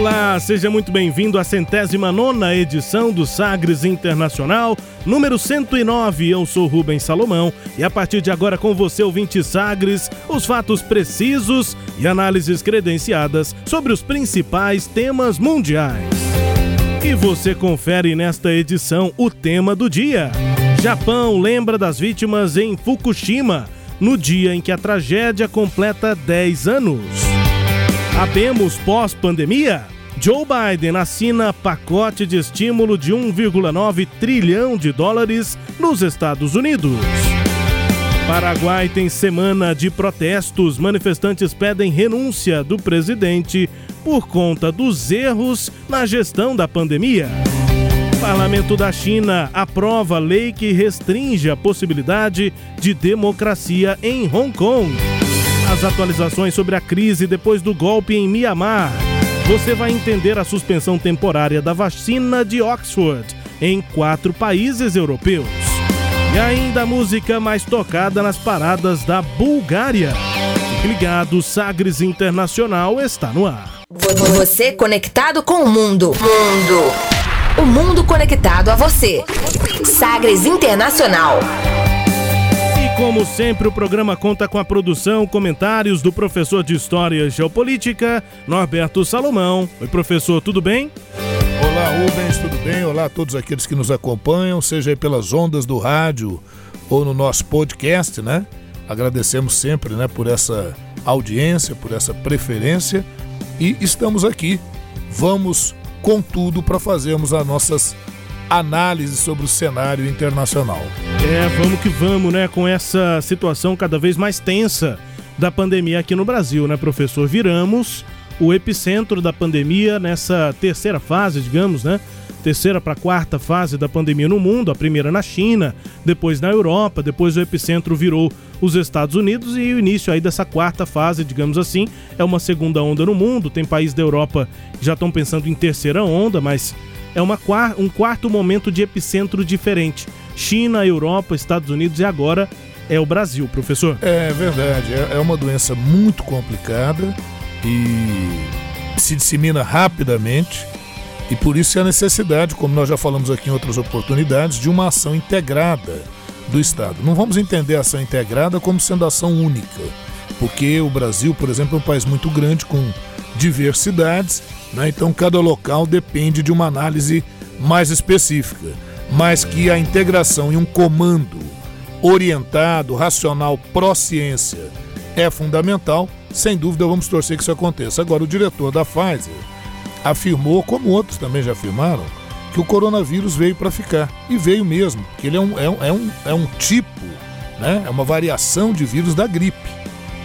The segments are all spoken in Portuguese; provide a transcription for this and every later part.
Olá, seja muito bem-vindo à centésima nona edição do Sagres Internacional, número 109. Eu sou Rubens Salomão e a partir de agora com você, ouvinte Sagres, os fatos precisos e análises credenciadas sobre os principais temas mundiais. E você confere nesta edição o tema do dia. Japão lembra das vítimas em Fukushima, no dia em que a tragédia completa 10 anos. Abemos pós-pandemia? Joe Biden assina pacote de estímulo de 1,9 trilhão de dólares nos Estados Unidos. Paraguai tem semana de protestos. Manifestantes pedem renúncia do presidente por conta dos erros na gestão da pandemia. Parlamento da China aprova lei que restringe a possibilidade de democracia em Hong Kong. As atualizações sobre a crise depois do golpe em Mianmar. Você vai entender a suspensão temporária da vacina de Oxford em quatro países europeus. E ainda a música mais tocada nas paradas da Bulgária. Fique ligado, Sagres Internacional está no ar. Você conectado com o mundo. Mundo. O mundo conectado a você. Sagres Internacional. Como sempre, o programa conta com a produção, comentários do professor de História e Geopolítica, Norberto Salomão. Oi, professor, tudo bem? Olá, Rubens, tudo bem? Olá a todos aqueles que nos acompanham, seja pelas ondas do rádio ou no nosso podcast, né? Agradecemos sempre, né, por essa audiência, por essa preferência e estamos aqui. Vamos com tudo para fazermos as nossas análises sobre o cenário internacional. É, vamos que vamos, né, com essa situação cada vez mais tensa da pandemia aqui no Brasil, né, professor? Viramos o epicentro da pandemia nessa terceira fase, digamos, né? Terceira para quarta fase da pandemia no mundo, a primeira na China, depois na Europa, depois o epicentro virou os Estados Unidos e o início aí dessa quarta fase, digamos assim, é uma segunda onda no mundo. Tem países da Europa que já estão pensando em terceira onda, mas é uma, um quarto momento de epicentro diferente. China, Europa, Estados Unidos e agora é o Brasil, professor. É verdade, é uma doença muito complicada e se dissemina rapidamente. E por isso é a necessidade, como nós já falamos aqui em outras oportunidades, de uma ação integrada do Estado. Não vamos entender a ação integrada como sendo ação única, porque o Brasil, por exemplo, é um país muito grande com diversidades, né? então cada local depende de uma análise mais específica, mas que a integração e um comando orientado, racional, pró-ciência é fundamental. Sem dúvida, vamos torcer que isso aconteça. Agora, o diretor da Pfizer afirmou, como outros também já afirmaram, que o coronavírus veio para ficar. E veio mesmo, porque ele é um, é um, é um, é um tipo, né? é uma variação de vírus da gripe.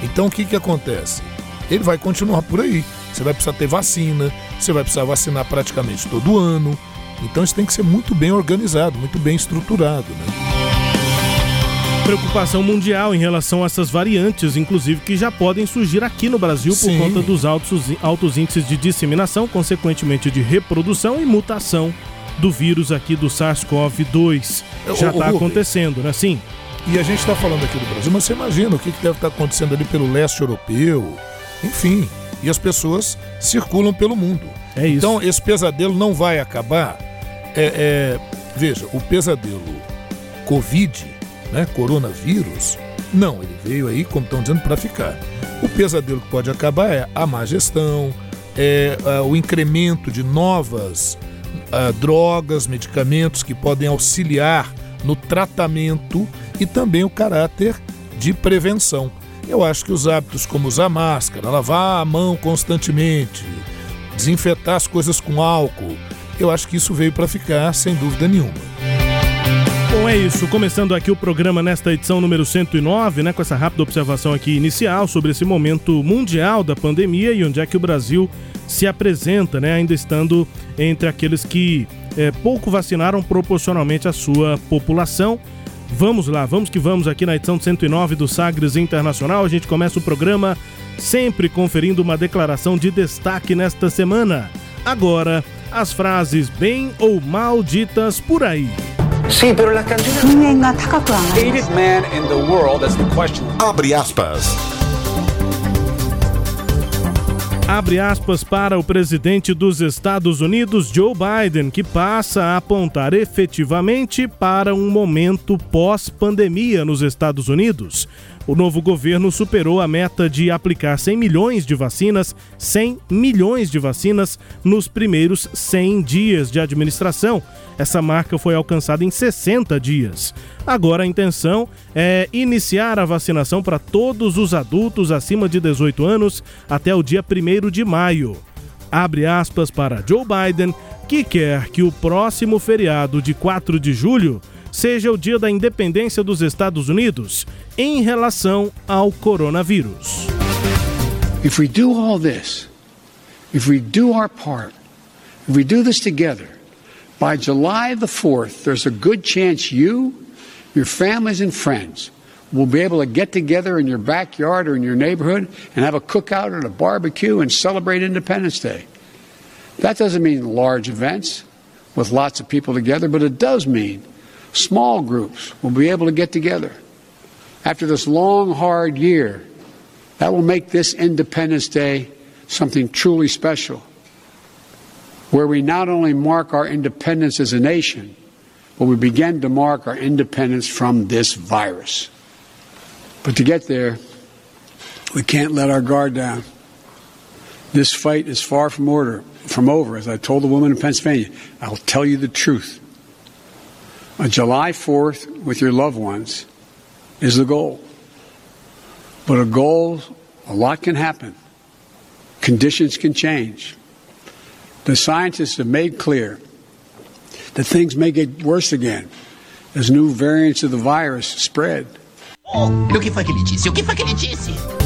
Então, o que, que acontece? Ele vai continuar por aí. Você vai precisar ter vacina, você vai precisar vacinar praticamente todo ano. Então, isso tem que ser muito bem organizado, muito bem estruturado. Né? preocupação mundial em relação a essas variantes, inclusive que já podem surgir aqui no Brasil por Sim. conta dos altos, altos índices de disseminação, consequentemente de reprodução e mutação do vírus aqui do SARS-CoV-2. Já está acontecendo, né? Sim. E a gente está falando aqui do Brasil, mas você imagina o que, que deve estar tá acontecendo ali pelo leste europeu, enfim. E as pessoas circulam pelo mundo. É isso. Então, esse pesadelo não vai acabar. É, é, veja, o pesadelo Covid né, coronavírus, não, ele veio aí, como estão dizendo, para ficar. O pesadelo que pode acabar é a má gestão, é, o incremento de novas drogas, medicamentos que podem auxiliar no tratamento e também o caráter de prevenção. Eu acho que os hábitos como usar máscara, lavar a mão constantemente, desinfetar as coisas com álcool, eu acho que isso veio para ficar sem dúvida nenhuma. Bom, é isso. Começando aqui o programa nesta edição número 109, né, com essa rápida observação aqui inicial sobre esse momento mundial da pandemia e onde é que o Brasil se apresenta, né, ainda estando entre aqueles que é, pouco vacinaram proporcionalmente a sua população. Vamos lá, vamos que vamos aqui na edição 109 do Sagres Internacional. A gente começa o programa sempre conferindo uma declaração de destaque nesta semana. Agora, as frases bem ou mal ditas por aí. Sí, pero las canciones. Hated man Abre aspas para o presidente dos Estados Unidos, Joe Biden, que passa a apontar efetivamente para um momento pós-pandemia nos Estados Unidos. O novo governo superou a meta de aplicar 100 milhões de vacinas, 100 milhões de vacinas nos primeiros 100 dias de administração. Essa marca foi alcançada em 60 dias. Agora a intenção é iniciar a vacinação para todos os adultos acima de 18 anos até o dia 1 de maio. Abre aspas para Joe Biden, que quer que o próximo feriado de 4 de julho seja o dia da independência dos Estados Unidos em relação ao coronavírus. If we do all this, if we do our part, if we do this together, by July the 4th, there's a good chance you, your families, and friends will be able to get together in your backyard or in your neighborhood and have a cookout or a barbecue and celebrate Independence Day. That doesn't mean large events with lots of people together, but it does mean Small groups will be able to get together. After this long, hard year, that will make this Independence Day something truly special, where we not only mark our independence as a nation, but we begin to mark our independence from this virus. But to get there, we can't let our guard down. This fight is far from order, from over. As I told the woman in Pennsylvania, I'll tell you the truth. On July 4th with your loved ones is the goal. But a goal, a lot can happen. Conditions can change. The scientists have made clear that things may get worse again as new variants of the virus spread. Oh, o que foi que ele disse? O que?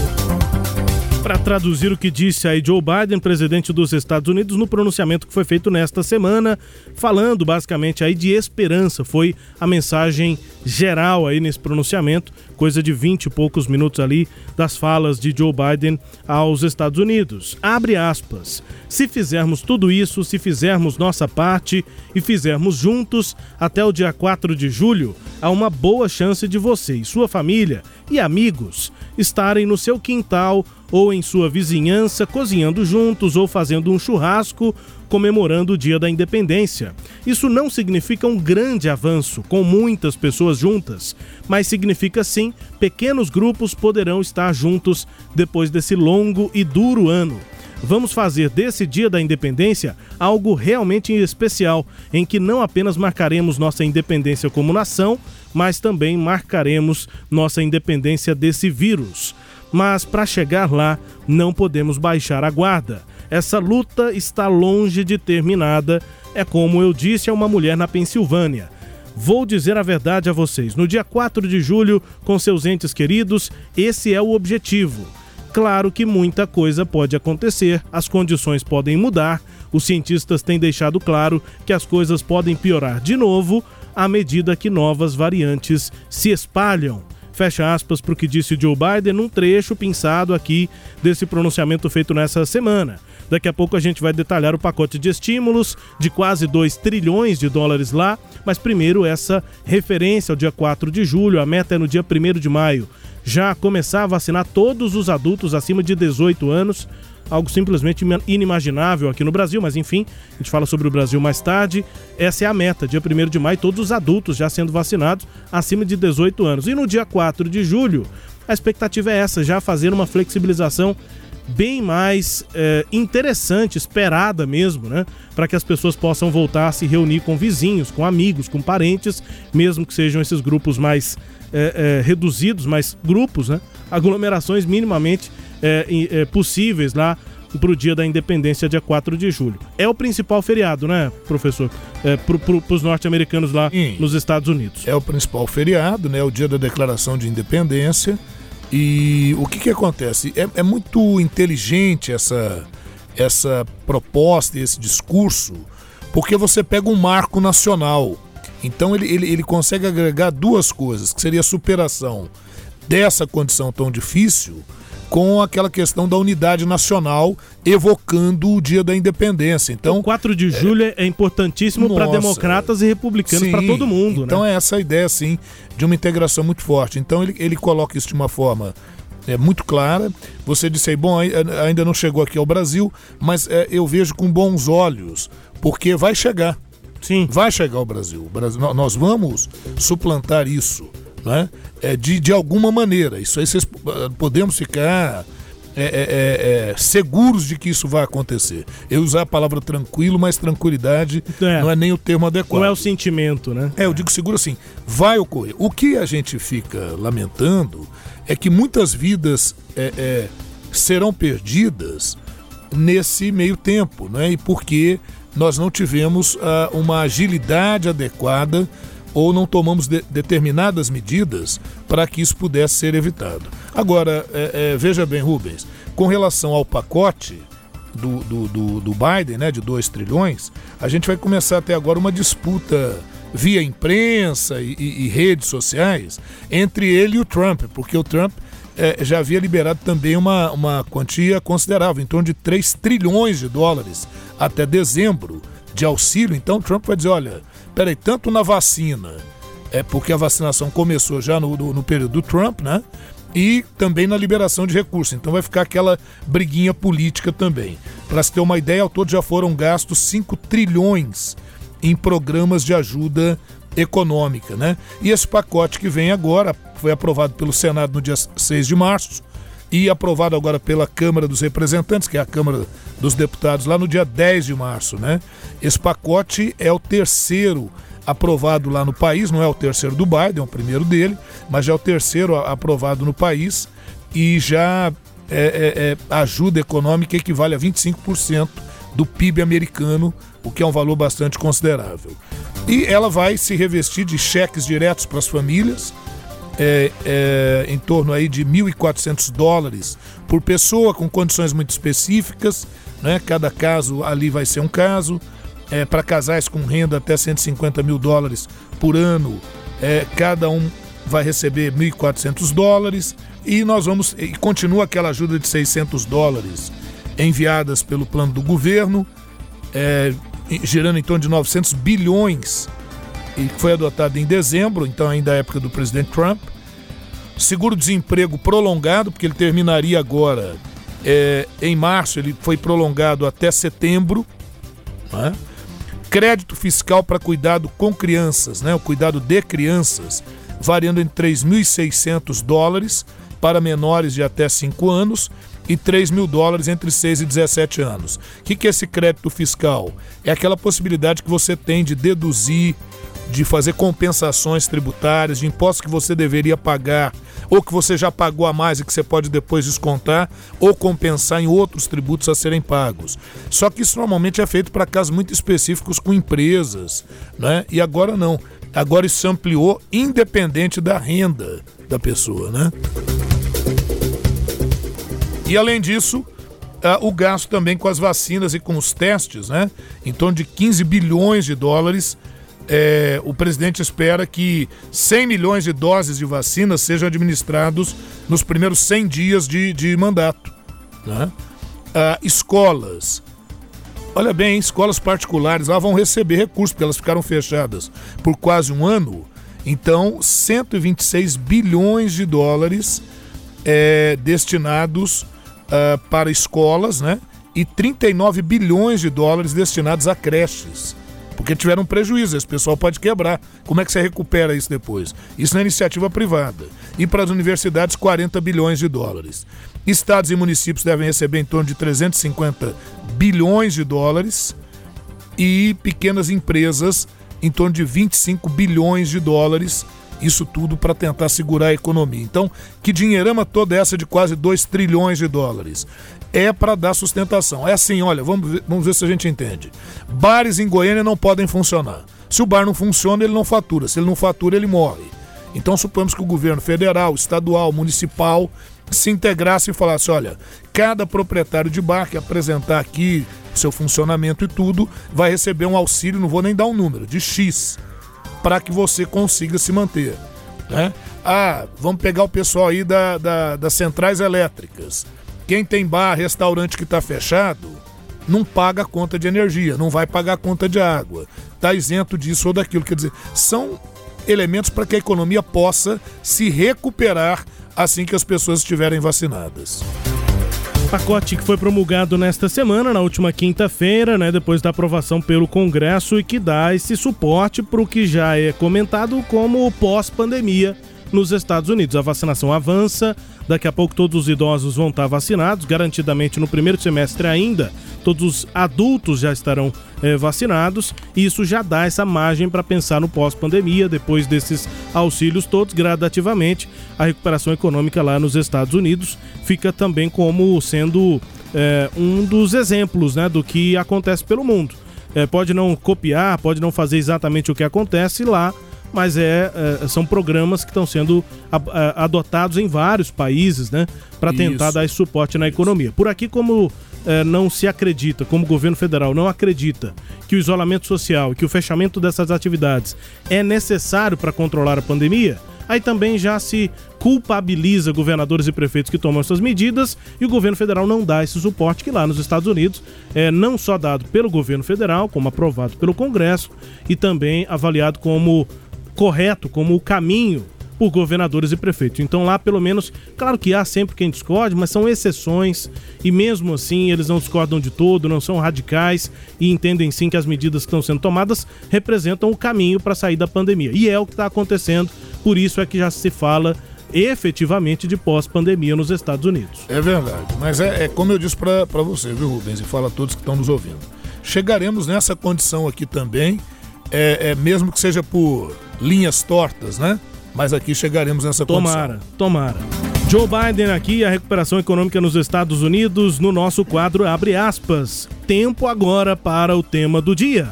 Para traduzir o que disse aí Joe Biden, presidente dos Estados Unidos, no pronunciamento que foi feito nesta semana, falando basicamente aí de esperança. Foi a mensagem geral aí nesse pronunciamento, coisa de 20 e poucos minutos ali das falas de Joe Biden aos Estados Unidos. Abre aspas. Se fizermos tudo isso, se fizermos nossa parte e fizermos juntos até o dia 4 de julho, há uma boa chance de você e sua família e amigos estarem no seu quintal ou em sua vizinhança cozinhando juntos ou fazendo um churrasco comemorando o Dia da Independência. Isso não significa um grande avanço com muitas pessoas juntas, mas significa sim pequenos grupos poderão estar juntos depois desse longo e duro ano. Vamos fazer desse Dia da Independência algo realmente especial, em que não apenas marcaremos nossa independência como nação, mas também marcaremos nossa independência desse vírus. Mas para chegar lá, não podemos baixar a guarda. Essa luta está longe de terminada, é como eu disse a uma mulher na Pensilvânia. Vou dizer a verdade a vocês: no dia 4 de julho, com seus entes queridos, esse é o objetivo. Claro que muita coisa pode acontecer, as condições podem mudar, os cientistas têm deixado claro que as coisas podem piorar de novo à medida que novas variantes se espalham. Fecha aspas para o que disse Joe Biden num trecho pensado aqui desse pronunciamento feito nessa semana. Daqui a pouco a gente vai detalhar o pacote de estímulos de quase 2 trilhões de dólares lá, mas primeiro essa referência ao dia 4 de julho, a meta é no dia 1 de maio. Já começar a vacinar todos os adultos acima de 18 anos, algo simplesmente inimaginável aqui no Brasil, mas enfim, a gente fala sobre o Brasil mais tarde. Essa é a meta, dia 1 de maio, todos os adultos já sendo vacinados acima de 18 anos. E no dia 4 de julho, a expectativa é essa, já fazer uma flexibilização bem mais é, interessante, esperada mesmo, né? Para que as pessoas possam voltar a se reunir com vizinhos, com amigos, com parentes, mesmo que sejam esses grupos mais é, é, reduzidos, mas grupos, né? Aglomerações minimamente é, é, possíveis lá para o dia da independência, dia 4 de julho. É o principal feriado, né, professor? É, para pro, os norte-americanos lá Sim. nos Estados Unidos. É o principal feriado, né? O dia da declaração de independência. E o que, que acontece? É, é muito inteligente essa, essa proposta, esse discurso, porque você pega um marco nacional. Então ele, ele, ele consegue agregar duas coisas, que seria a superação dessa condição tão difícil com aquela questão da unidade nacional, evocando o dia da independência. Então, o 4 de julho é, é importantíssimo para democratas e republicanos, para todo mundo. Então né? é essa ideia, sim, de uma integração muito forte. Então ele, ele coloca isso de uma forma é muito clara. Você disse aí, bom, ainda não chegou aqui ao Brasil, mas é, eu vejo com bons olhos, porque vai chegar. Sim. Vai chegar ao Brasil. Brasil nós vamos suplantar isso né? É, de, de alguma maneira. Isso aí vocês ah, podemos ficar é, é, é, seguros de que isso vai acontecer. Eu usar a palavra tranquilo, mas tranquilidade é. não é nem o termo adequado. Não é o sentimento, né? É, eu digo seguro assim, vai ocorrer. O que a gente fica lamentando é que muitas vidas serão perdidas nesse meio tempo, né? E porque nós não tivemos uh, uma agilidade adequada ou não tomamos de, determinadas medidas para que isso pudesse ser evitado. Agora, é, é, veja bem, Rubens, com relação ao pacote do, do, do, do Biden, né, de 2 trilhões, a gente vai começar até agora uma disputa via imprensa e, e, e, redes sociais entre ele e o Trump, porque o Trump é, já havia liberado também uma, uma quantia considerável, em torno de 3 trilhões de dólares até dezembro de auxílio. Então o Trump vai dizer: olha, peraí, tanto na vacina, é porque a vacinação começou já no, no, no período do Trump, né? E também na liberação de recursos. Então vai ficar aquela briguinha política também. Para se ter uma ideia, ao todo já foram gastos 5 trilhões em programas de ajuda econômica, né? E esse pacote que vem agora foi aprovado pelo Senado no dia 6 de março e aprovado agora pela Câmara dos Representantes, que é a Câmara dos Deputados, lá no dia 10 de março, né? Esse pacote é o terceiro aprovado lá no país, não é o terceiro do Biden, é o primeiro dele, mas já é o terceiro aprovado no país e já é, é, é, ajuda econômica equivale a 25% do PIB americano, o que é um valor bastante considerável. E ela vai se revestir de cheques diretos para as famílias, é, é, em torno aí de 1.400 dólares por pessoa, com condições muito específicas, né? cada caso ali vai ser um caso é, para casais com renda até 150 mil dólares por ano, é, cada um vai receber 1.400 dólares e nós vamos e continua aquela ajuda de 600 dólares enviadas pelo plano do governo, é, girando em torno de 900 bilhões e foi adotado em dezembro, então ainda a época do presidente Trump. Seguro-desemprego prolongado, porque ele terminaria agora é, em março, ele foi prolongado até setembro. Né? Crédito fiscal para cuidado com crianças, né? o cuidado de crianças, variando entre 3.600 dólares para menores de até 5 anos e 3 mil dólares entre 6 e 17 anos. O que, que é esse crédito fiscal? É aquela possibilidade que você tem de deduzir, de fazer compensações tributárias, de impostos que você deveria pagar ou que você já pagou a mais e que você pode depois descontar ou compensar em outros tributos a serem pagos. Só que isso normalmente é feito para casos muito específicos com empresas, né? E agora não. Agora isso ampliou independente da renda da pessoa, né? E além disso, Uh, o gasto também com as vacinas e com os testes, né? Em torno de 15 bilhões de dólares é, o presidente espera que 100 milhões de doses de vacina sejam administrados nos primeiros 100 dias de, de mandato. Né? Ah, escolas. Olha bem, escolas particulares lá vão receber recursos, porque elas ficaram fechadas por quase um ano. Então, 126 bilhões de dólares é, destinados uh, para escolas, né? E 39 bilhões de dólares destinados a creches porque tiveram prejuízo, esse pessoal pode quebrar. Como é que você recupera isso depois? Isso na iniciativa privada. E para as universidades, 40 bilhões de dólares. Estados e municípios devem receber em torno de 350 bilhões de dólares e pequenas empresas em torno de 25 bilhões de dólares Isso tudo para tentar segurar a economia. Então, que dinheirama toda essa de quase 2 trilhões de dólares? É para dar sustentação. É assim, olha, vamos ver, vamos ver se a gente entende. Bares em Goiânia não podem funcionar. Se o bar não funciona, ele não fatura. Se ele não fatura, ele morre. Então, suponhamos que o governo federal, estadual, municipal se integrasse e falasse: olha, cada proprietário de bar que apresentar aqui seu funcionamento e tudo, vai receber um auxílio, não vou nem dar um número, de X, para que você consiga se manter. Né? Ah, vamos pegar o pessoal aí da, da, das centrais elétricas. Quem tem bar, restaurante que está fechado, não paga a conta de energia, não vai pagar a conta de água, está isento disso ou daquilo. Quer dizer, são elementos para que a economia possa se recuperar assim que as pessoas estiverem vacinadas. Pacote que foi promulgado nesta semana, na última quinta-feira, né, depois da aprovação pelo Congresso e que dá esse suporte para o que já é comentado como pós-pandemia nos Estados Unidos. A vacinação avança, daqui a pouco todos os idosos vão estar vacinados, garantidamente no primeiro semestre ainda, todos os adultos já estarão eh, vacinados, e isso já dá essa margem para pensar no pós-pandemia, depois desses auxílios todos, gradativamente, a recuperação econômica lá nos Estados Unidos fica também como sendo eh, um dos exemplos né, do que acontece pelo mundo. Eh, pode não copiar, pode não fazer exatamente o que acontece lá, mas é, é são programas que estão sendo adotados em vários países, né, para tentar dar esse suporte na economia. Por aqui, como é, não se acredita, como o governo federal não acredita que o isolamento social e que o fechamento dessas atividades é necessário para controlar a pandemia, aí também já se culpabiliza governadores e prefeitos que tomam essas medidas e o governo federal não dá esse suporte que lá nos Estados Unidos é não só dado pelo governo federal, como aprovado pelo Congresso e também avaliado como correto, como o caminho por governadores e prefeitos. Então lá, pelo menos, claro que há sempre quem discorde, mas são exceções e mesmo assim eles não discordam de todo, não são radicais e entendem sim que as medidas que estão sendo tomadas representam o caminho para sair da pandemia. E é o que está acontecendo, por isso é que já se fala efetivamente de pós-pandemia nos Estados Unidos. É verdade, mas é, é como eu disse para você, viu, Rubens, e fala a todos que estão nos ouvindo. Chegaremos nessa condição aqui também, é, é mesmo que seja por linhas tortas, né? Mas aqui chegaremos nessa tomara, condição. Tomara, tomara. Joe Biden aqui, a recuperação econômica nos Estados Unidos, no nosso quadro abre aspas. Tempo agora para o tema do dia.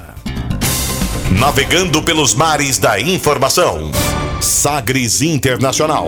Navegando pelos mares da informação. Sagres Internacional.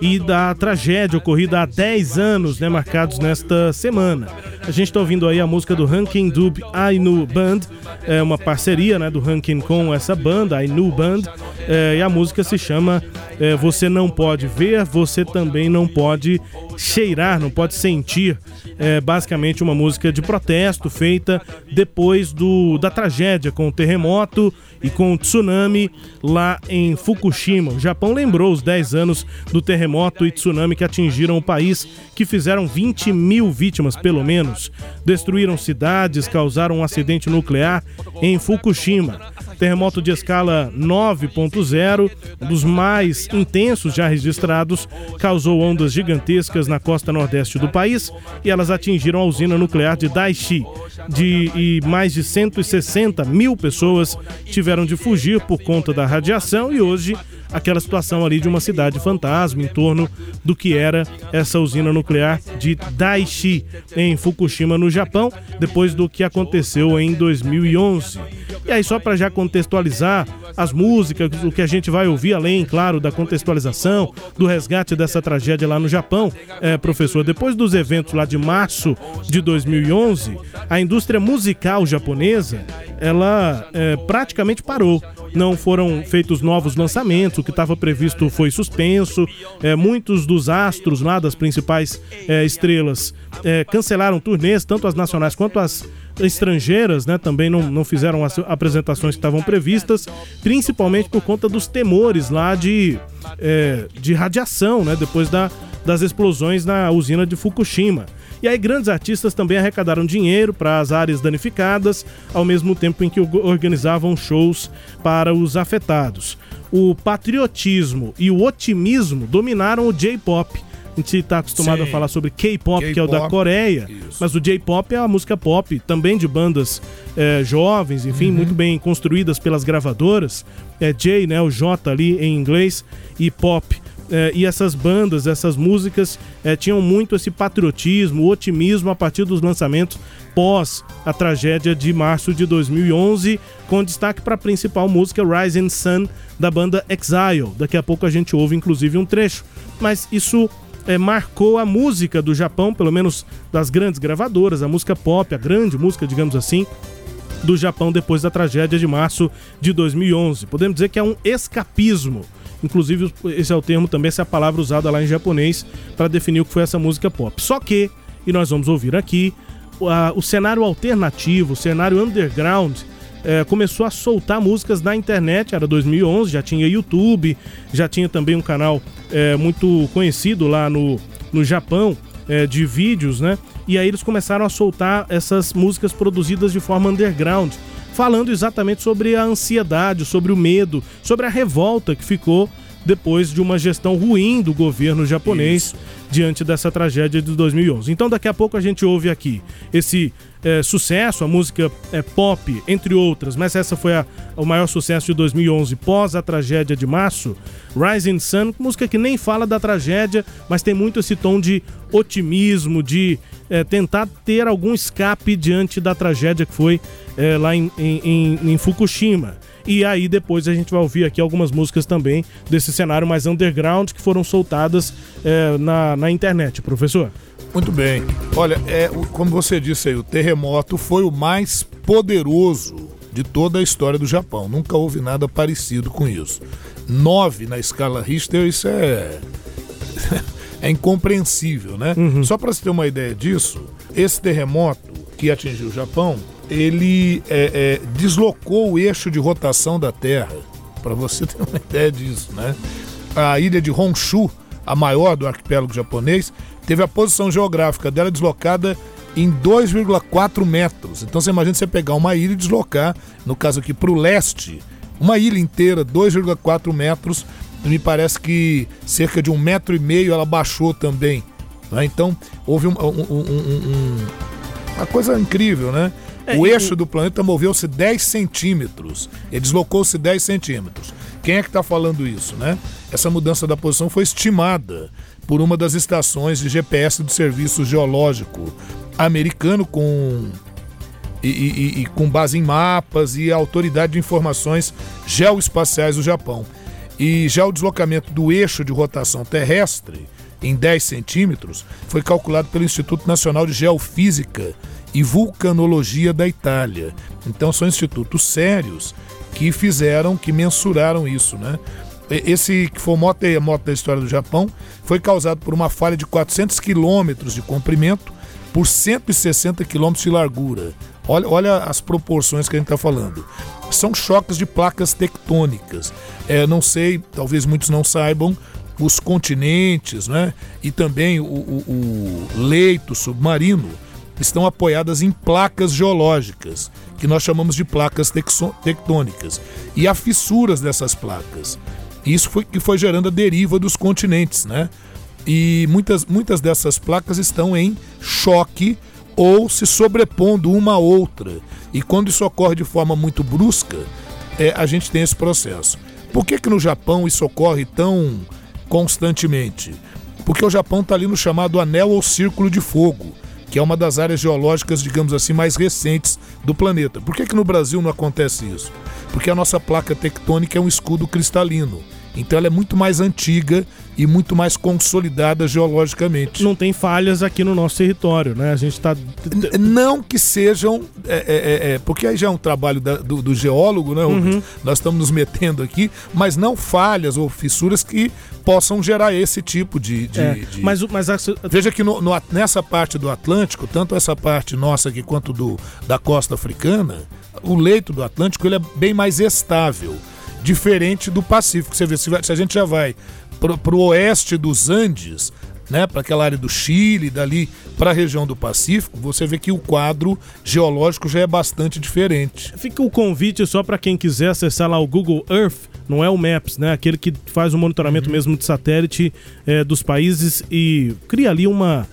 e da tragédia ocorrida há 10 anos, né, marcados nesta semana. A gente está ouvindo aí a música do Rankin Dub Ainu Band, é uma parceria né, do Rankin com essa banda, Ainu Band, é, e a música se chama é, Você Não Pode Ver, Você Também Não Pode Cheirar, Não Pode Sentir. É basicamente uma música de protesto feita depois do, da tragédia com o terremoto e com o tsunami lá em Fukushima. O Japão lembrou os 10 anos do terremoto e tsunami que atingiram o país, que fizeram 20 mil vítimas, pelo menos. Destruíram cidades, causaram um acidente nuclear em Fukushima. Terremoto de escala 9.0, um dos mais intensos já registrados, causou ondas gigantescas na costa nordeste do país e elas atingiram a usina nuclear de Daiichi. De, e mais de 160 mil pessoas tiveram de fugir por conta da radiação e hoje aquela situação ali de uma cidade fantasma em torno do que era essa usina nuclear de Daiichi em Fukushima, no Japão, depois do que aconteceu em 2011. E aí só para já contextualizar as músicas, o que a gente vai ouvir além, claro, da contextualização, do resgate dessa tragédia lá no Japão, é, professor, depois dos eventos lá de março de 2011, a indústria musical japonesa, ela é, praticamente parou não foram feitos novos lançamentos, o que estava previsto foi suspenso. É, muitos dos astros lá das principais é, estrelas é, cancelaram turnês, tanto as nacionais quanto as estrangeiras, né, também não, não fizeram as apresentações que estavam previstas, principalmente por conta dos temores lá de, é, de radiação, né, depois da, das explosões na usina de Fukushima. E aí grandes artistas também arrecadaram dinheiro para as áreas danificadas, ao mesmo tempo em que organizavam shows para os afetados. O patriotismo e o otimismo dominaram o J-pop. A gente está acostumado Sim. a falar sobre K-pop, que é o da Coreia, Isso. mas o J-pop é a música pop, também de bandas é, jovens, enfim, uhum. muito bem construídas pelas gravadoras. É J, né, o J ali em inglês, e pop é, e essas bandas, essas músicas é, tinham muito esse patriotismo, otimismo a partir dos lançamentos pós a tragédia de março de 2011, com destaque para a principal música Rising Sun da banda Exile. Daqui a pouco a gente ouve inclusive um trecho, mas isso é, marcou a música do Japão, pelo menos das grandes gravadoras, a música pop, a grande música, digamos assim, do Japão depois da tragédia de março de 2011. Podemos dizer que é um escapismo Inclusive, esse é o termo também, essa é a palavra usada lá em japonês para definir o que foi essa música pop. Só que, e nós vamos ouvir aqui, a, o cenário alternativo, o cenário underground, é, começou a soltar músicas na internet, era 2011, já tinha YouTube, já tinha também um canal é, muito conhecido lá no, no Japão é, de vídeos, né? E aí eles começaram a soltar essas músicas produzidas de forma underground falando exatamente sobre a ansiedade, sobre o medo, sobre a revolta que ficou depois de uma gestão ruim do governo japonês Isso. diante dessa tragédia de 2011. Então, daqui a pouco a gente ouve aqui esse é, sucesso, a música é, pop, entre outras, mas essa foi a, o maior sucesso de 2011 pós a tragédia de março. Rising Sun, música que nem fala da tragédia, mas tem muito esse tom de otimismo, de é, tentar ter algum escape diante da tragédia que foi é, lá em, em, em, Fukushima. E aí depois a gente vai ouvir aqui algumas músicas também desse cenário mais underground que foram soltadas é, na, na internet, professor. Muito bem. Olha, é, como você disse aí, o terremoto foi o mais poderoso de toda a história do Japão. Nunca houve nada parecido com isso. Nove na escala Richter, isso é. é incompreensível, né? Uhum. Só para você ter uma ideia disso, esse terremoto que atingiu o Japão, ele é, é, deslocou o eixo de rotação da Terra. Para você ter uma ideia disso, né? A ilha de Honshu, a maior do arquipélago japonês, teve a posição geográfica dela deslocada em 2,4 metros. Então você imagina você pegar uma ilha e deslocar, no caso aqui para o leste, uma ilha inteira, 2,4 metros. Me parece que cerca de um metro e meio ela baixou também. Né? Então houve um, um, um, uma coisa incrível, né? É, o eixo do planeta moveu-se 10 centímetros. Ele deslocou-se 10 centímetros. Quem é que está falando isso, né? Essa mudança da posição foi estimada por uma das estações de GPS do Serviço Geológico americano com e, e, e, com base em mapas e a Autoridade de Informações Geoespaciais do Japão. E já o deslocamento do eixo de rotação terrestre em 10 centímetros foi calculado pelo Instituto Nacional de Geofísica e Vulcanologia da Itália. Então são institutos sérios que fizeram, que mensuraram isso, né? Esse que foi o maior terremoto da história do Japão foi causado por uma falha de 400 quilômetros de comprimento por 160 quilômetros de largura. Olha, olha as proporções que a gente está falando. São choques de placas tectônicas. É, não sei, talvez muitos não saibam, os continentes né, e também o, o, o leito submarino estão apoiadas em placas geológicas, que nós chamamos de placas tectônicas, e há fissuras dessas placas. Isso foi que foi gerando a deriva dos continentes, né? E muitas, muitas dessas placas estão em choque ou se sobrepondo uma a outra. E quando isso ocorre de forma muito brusca, é, a gente tem esse processo. Por que, que no Japão isso ocorre tão constantemente? Porque o Japão está ali no chamado Anel ou Círculo de Fogo, que é uma das áreas geológicas, digamos assim, mais recentes do planeta. Por que, que no Brasil não acontece isso? Porque a nossa placa tectônica é um escudo cristalino. Então ela é muito mais antiga e muito mais consolidada geologicamente. Não tem falhas aqui no nosso território, né? A gente está. Não que sejam. É, é, é, é, porque aí já é um trabalho da, do, do, geólogo, né? Uhum. Nós estamos nos metendo aqui, mas não falhas ou fissuras que possam gerar esse tipo de. de, é, de... Mas, mas a... Veja que no, no, nessa parte do Atlântico, tanto essa parte nossa aqui quanto do, da costa africana, o leito do Atlântico ele é bem mais estável diferente do Pacífico. Você vê, se a gente já vai para o oeste dos Andes, né, para aquela área do Chile, dali para a região do Pacífico, você vê que o quadro geológico já é bastante diferente. Fica o convite só para quem quiser acessar lá o Google Earth, não é o Maps, né, aquele que faz o monitoramento uhum. mesmo de satélite é, dos países e cria ali uma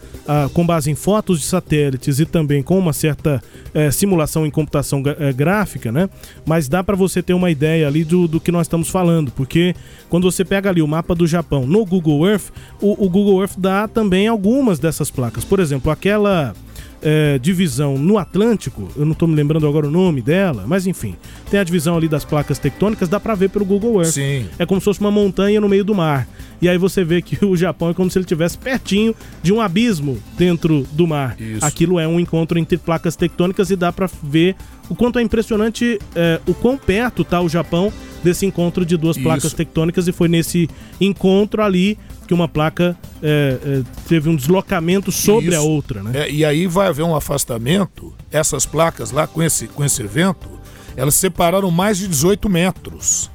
com base em fotos de satélites e também com uma certa eh, simulação em computação eh, gráfica, né? Mas dá para você ter uma ideia ali do, do que nós estamos falando, porque quando você pega ali o mapa do Japão no Google Earth, o, o Google Earth dá também algumas dessas placas. Por exemplo, aquela é, divisão no Atlântico, eu não estou me lembrando agora o nome dela, mas enfim, tem a divisão ali das placas tectônicas, dá para ver pelo Google Earth. Sim. É como se fosse uma montanha no meio do mar. E aí você vê que o Japão é como se ele estivesse pertinho de um abismo dentro do mar. Isso. Aquilo é um encontro entre placas tectônicas e dá para ver o quanto é impressionante é, o quão perto está o Japão desse encontro de duas Isso. placas tectônicas e foi nesse encontro ali que uma placa é, é, teve um deslocamento sobre Isso. a outra, né? É, e aí vai haver um afastamento. Essas placas lá com esse, com esse evento, elas separaram mais de 18 metros.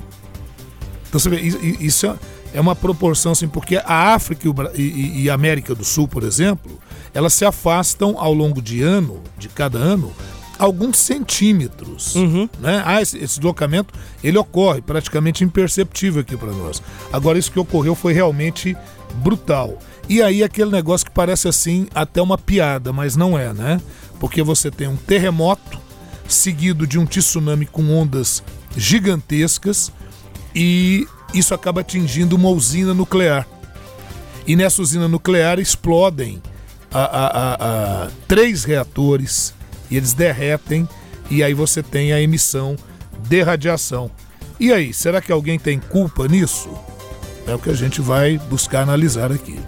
Então você vê, isso é, é uma proporção assim, porque a África e, a América do Sul, por exemplo, elas se afastam ao longo de ano, de cada ano, alguns centímetros. Uhum. Né? Ah, esse, esse, deslocamento ele ocorre praticamente imperceptível aqui para nós. Agora, isso que ocorreu foi realmente brutal. E aí aquele negócio que parece assim até uma piada, mas não é, né? Porque você tem um terremoto seguido de um tsunami com ondas gigantescas e isso acaba atingindo uma usina nuclear. E nessa usina nuclear explodem a, a, a, a três reatores e eles derretem e aí você tem a emissão de radiação. E aí, será que alguém tem culpa nisso? É o que a gente vai buscar analisar aqui.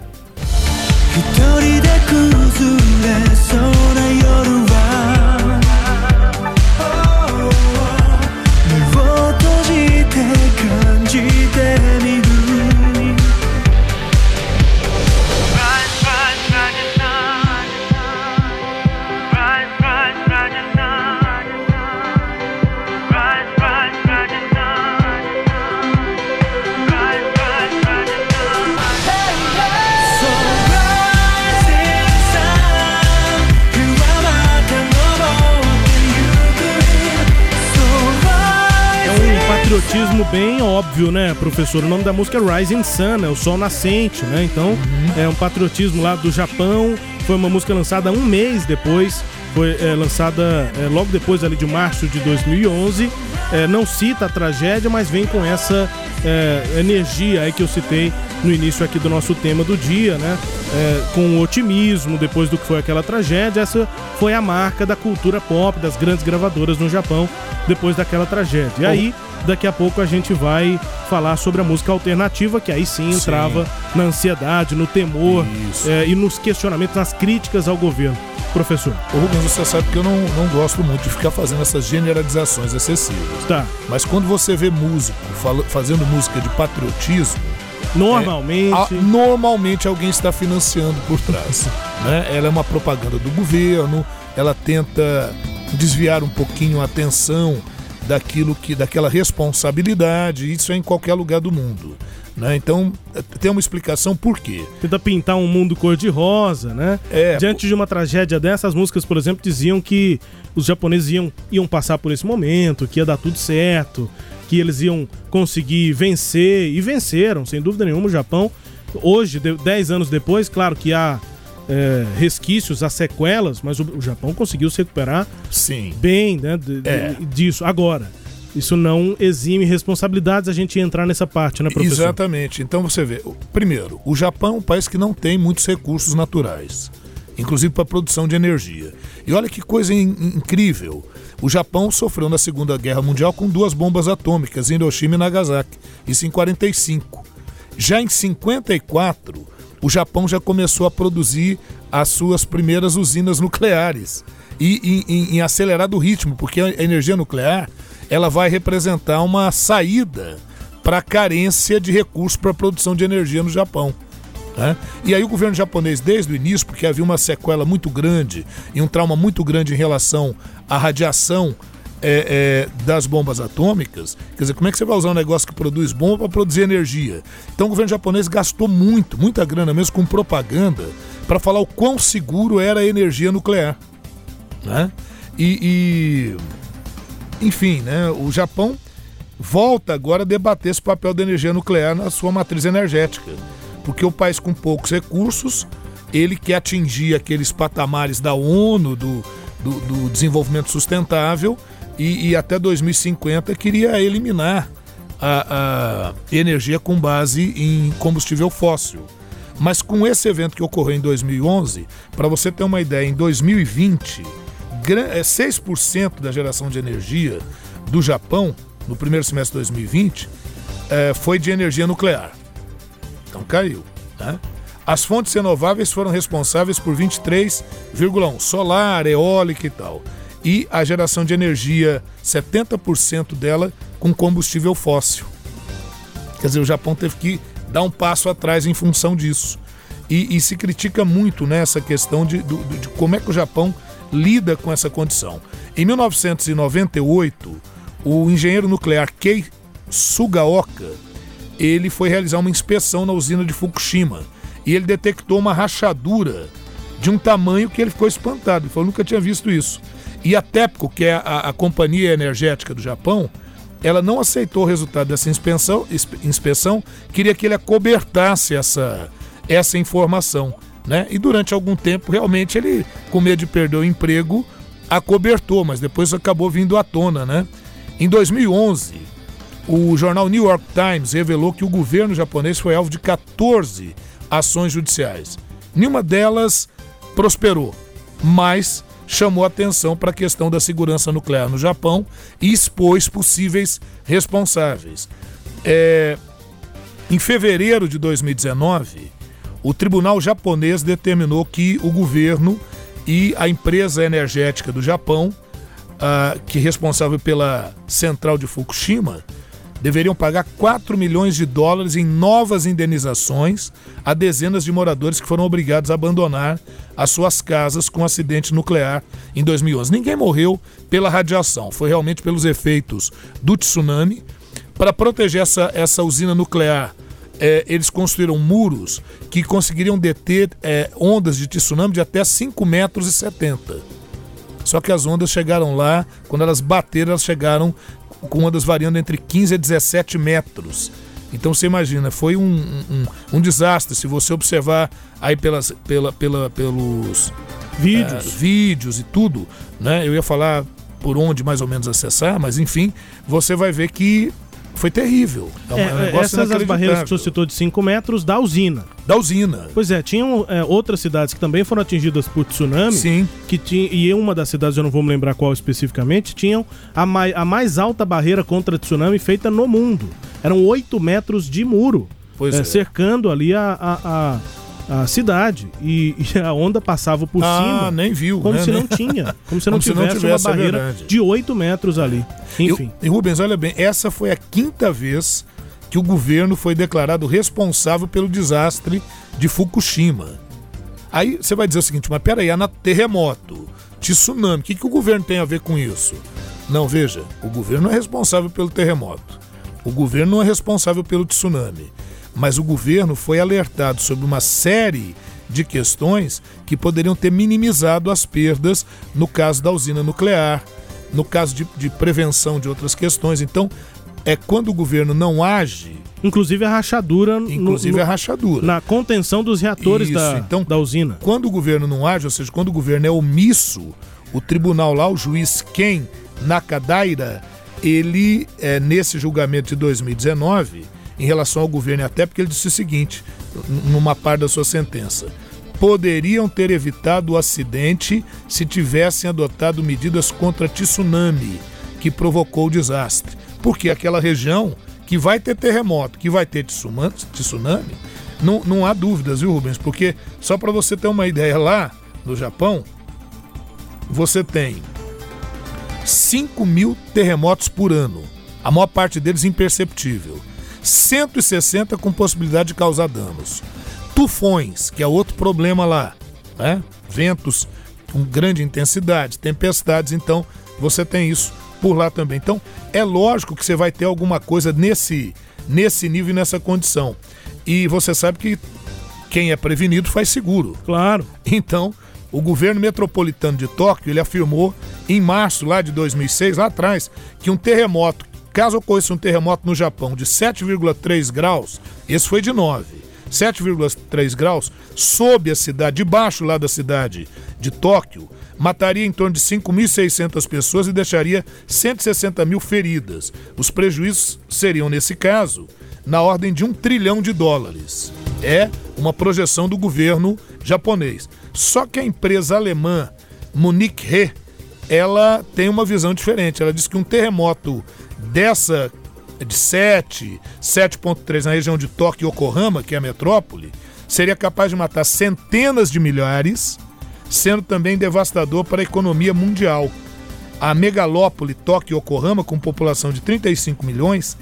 Bem óbvio, né, professor? O nome da música é Rising Sun, é o sol nascente, né? Então, uhum. é um patriotismo lá do Japão. Foi uma música lançada um mês depois, foi é, lançada é, logo depois ali de março de 2011. É, não cita a tragédia, mas vem com essa é, energia aí que eu citei no início aqui do nosso tema do dia, né? É, com otimismo depois do que foi aquela tragédia. Essa foi a marca da cultura pop, das grandes gravadoras no Japão depois daquela tragédia. E aí Daqui a pouco a gente vai falar sobre a música alternativa, que aí sim entrava sim. na ansiedade, no temor é, e nos questionamentos, nas críticas ao governo. Professor. Ô Rubens, você sabe que eu não, não gosto muito de ficar fazendo essas generalizações excessivas. Tá. Mas quando você vê músico fazendo música de patriotismo, Normalmente. É, a, normalmente alguém está financiando por trás. né? Ela é uma propaganda do governo, ela tenta desviar um pouquinho a atenção daquilo que daquela responsabilidade, isso é em qualquer lugar do mundo. Né? Então, tem uma explicação por quê. Tenta pintar um mundo cor-de-rosa, né? É, Diante de uma tragédia dessas, as músicas, por exemplo, diziam que os japoneses iam, iam passar por esse momento, que ia dar tudo certo, que eles iam conseguir vencer, e venceram, sem dúvida nenhuma, o Japão. Hoje, dez anos depois, claro que há é, resquícios, as sequelas, mas o, o, Japão conseguiu se recuperar Sim. bem né, de, é. disso. Agora, isso não exime responsabilidades a gente entrar nessa parte, né, professor? Exatamente. Então você vê, primeiro, o Japão é um país que não tem muitos recursos naturais, inclusive para produção de energia. E olha que coisa in incrível. O Japão sofreu na Segunda Guerra Mundial com duas bombas atômicas, em Hiroshima e Nagasaki, isso em 45. Já em 54, o Japão já começou a produzir as suas primeiras usinas nucleares e em, acelerado ritmo, porque a energia nuclear ela vai representar uma saída para a carência de recursos para a produção de energia no Japão. Né? E aí o governo japonês, desde o início, porque havia uma sequela muito grande e um trauma muito grande em relação à radiação é, é, das bombas atômicas, quer dizer, como é que você vai usar um negócio que produz bomba para produzir energia? Então o governo japonês gastou muito, muita grana mesmo com propaganda para falar o quão seguro era a energia nuclear. Né? E, e, enfim, né, o Japão volta agora a debater esse papel da energia nuclear na sua matriz energética porque o país com poucos recursos, ele quer atingir aqueles patamares da ONU, do, do, do desenvolvimento sustentável, e, e, até 2050 queria eliminar a, a energia com base em combustível fóssil. Mas com esse evento que ocorreu em 2011, para você ter uma ideia, em 2020, 6% é, da geração de energia do Japão, no primeiro semestre de 2020, é, foi de energia nuclear. Então caiu. Né? As fontes renováveis foram responsáveis por 23,1%, solar, eólica e tal. E a geração de energia, 70% dela com combustível fóssil. Quer dizer, o Japão teve que dar um passo atrás em função disso. E, e se critica muito nessa né, questão de, de, de como é que o Japão lida com essa condição. Em 1998, o engenheiro nuclear Kei Sugaoka ele foi realizar uma inspeção na usina de Fukushima e ele detectou uma rachadura de um tamanho que ele ficou espantado. Ele falou: nunca tinha visto isso. E a TEPCO, que é a, a companhia energética do Japão, ela não aceitou o resultado dessa inspeção, inspeção queria que ele acobertasse essa, essa informação. Né? E durante algum tempo, realmente, ele, com medo de perder o emprego, acobertou, mas depois acabou vindo à tona. Né? Em 2011, o jornal New York Times revelou que o governo japonês foi alvo de 14 ações judiciais. Nenhuma delas prosperou, mas chamou atenção para a questão da segurança nuclear no Japão e expôs possíveis responsáveis. É, em fevereiro de 2019, o tribunal japonês determinou que o governo e a empresa energética do Japão, uh, que é responsável pela central de Fukushima, deveriam pagar 4 milhões de dólares em novas indenizações a dezenas de moradores que foram obrigados a abandonar as suas casas com acidente nuclear em 2011. Ninguém morreu pela radiação, foi realmente pelos efeitos do tsunami. Para proteger essa, essa usina nuclear, é, eles construíram muros que conseguiriam deter é, ondas de tsunami de até 5 metros 70. Só que as ondas chegaram lá, quando elas bateram, elas chegaram com ondas variando entre 15 a 17 metros. Então você imagina, foi um, um, um desastre. Se você observar aí pelas, pela, pela, pelos vídeos. Uh, vídeos e tudo, né? Eu ia falar por onde mais ou menos acessar, mas enfim, você vai ver que foi terrível. É, um, é, um essas as barreiras que você citou de 5 metros da usina. Da usina. Pois é, tinham é, outras cidades que também foram atingidas por tsunami. Sim. Que tinha, e uma das cidades, eu não vou me lembrar qual especificamente, tinham a, mai, a mais alta barreira contra tsunami feita no mundo. Eram 8 metros de muro. É, é. Cercando ali a, a, a a cidade e, e, a onda passava por ah, cima. nem viu. Como né? se não tinha. Como se não, como tivesse, se não tivesse, uma é barreira de 8 metros ali. Enfim. E, e Rubens, olha bem, essa foi a quinta vez que o governo foi declarado responsável pelo desastre de Fukushima. Aí você vai dizer o seguinte, mas peraí, é na terremoto, tsunami, o que, que o governo tem a ver com isso? Não, veja, o governo é responsável pelo terremoto. O governo não é responsável pelo tsunami mas o governo foi alertado sobre uma série de questões que poderiam ter minimizado as perdas no caso da usina nuclear, no caso de, de prevenção de outras questões. Então, é quando o governo não age. Inclusive a rachadura. Inclusive no, a rachadura. Na contenção dos reatores da, então, da usina. Quando o governo não age, ou seja, quando o governo é omisso, o tribunal lá, o juiz Ken Nakadaira, ele, é, nesse julgamento de 2019, em relação ao governo, até porque ele disse o seguinte, numa parte da sua sentença: poderiam ter evitado o acidente se tivessem adotado medidas contra tsunami, que provocou o desastre. Porque aquela região que vai ter terremoto, que vai ter tsunami, não, não há dúvidas, viu, Rubens? Porque, só para você ter uma ideia, lá no Japão, você tem 5 mil terremotos por ano, a maior parte deles imperceptível. 160 com possibilidade de causar danos. Tufões, que é outro problema lá, né? Ventos com grande intensidade, tempestades, então você tem isso por lá também. Então, é lógico que você vai ter alguma coisa nesse nesse nível e nessa condição. E você sabe que quem é prevenido faz seguro. Claro. Então, o governo metropolitano de Tóquio, ele afirmou em março lá de 2006, lá atrás, que um terremoto Caso ocorresse um terremoto no Japão de 7,3 graus, esse foi de 9, 7,3 graus, sob a cidade, debaixo lá da cidade de Tóquio, mataria em torno de 5.600 pessoas e deixaria 160 mil feridas. Os prejuízos seriam, nesse caso, na ordem de um trilhão de dólares. É uma projeção do governo japonês. Só que a empresa alemã Munich Re, ela tem uma visão diferente. Ela diz que um terremoto dessa de 7, 7.3 na região de Tóquio e Yokohama, que é a metrópole, seria capaz de matar centenas de milhares, sendo também devastador para a economia mundial. A megalópole Tóquio e Yokohama, com população de 35 milhões,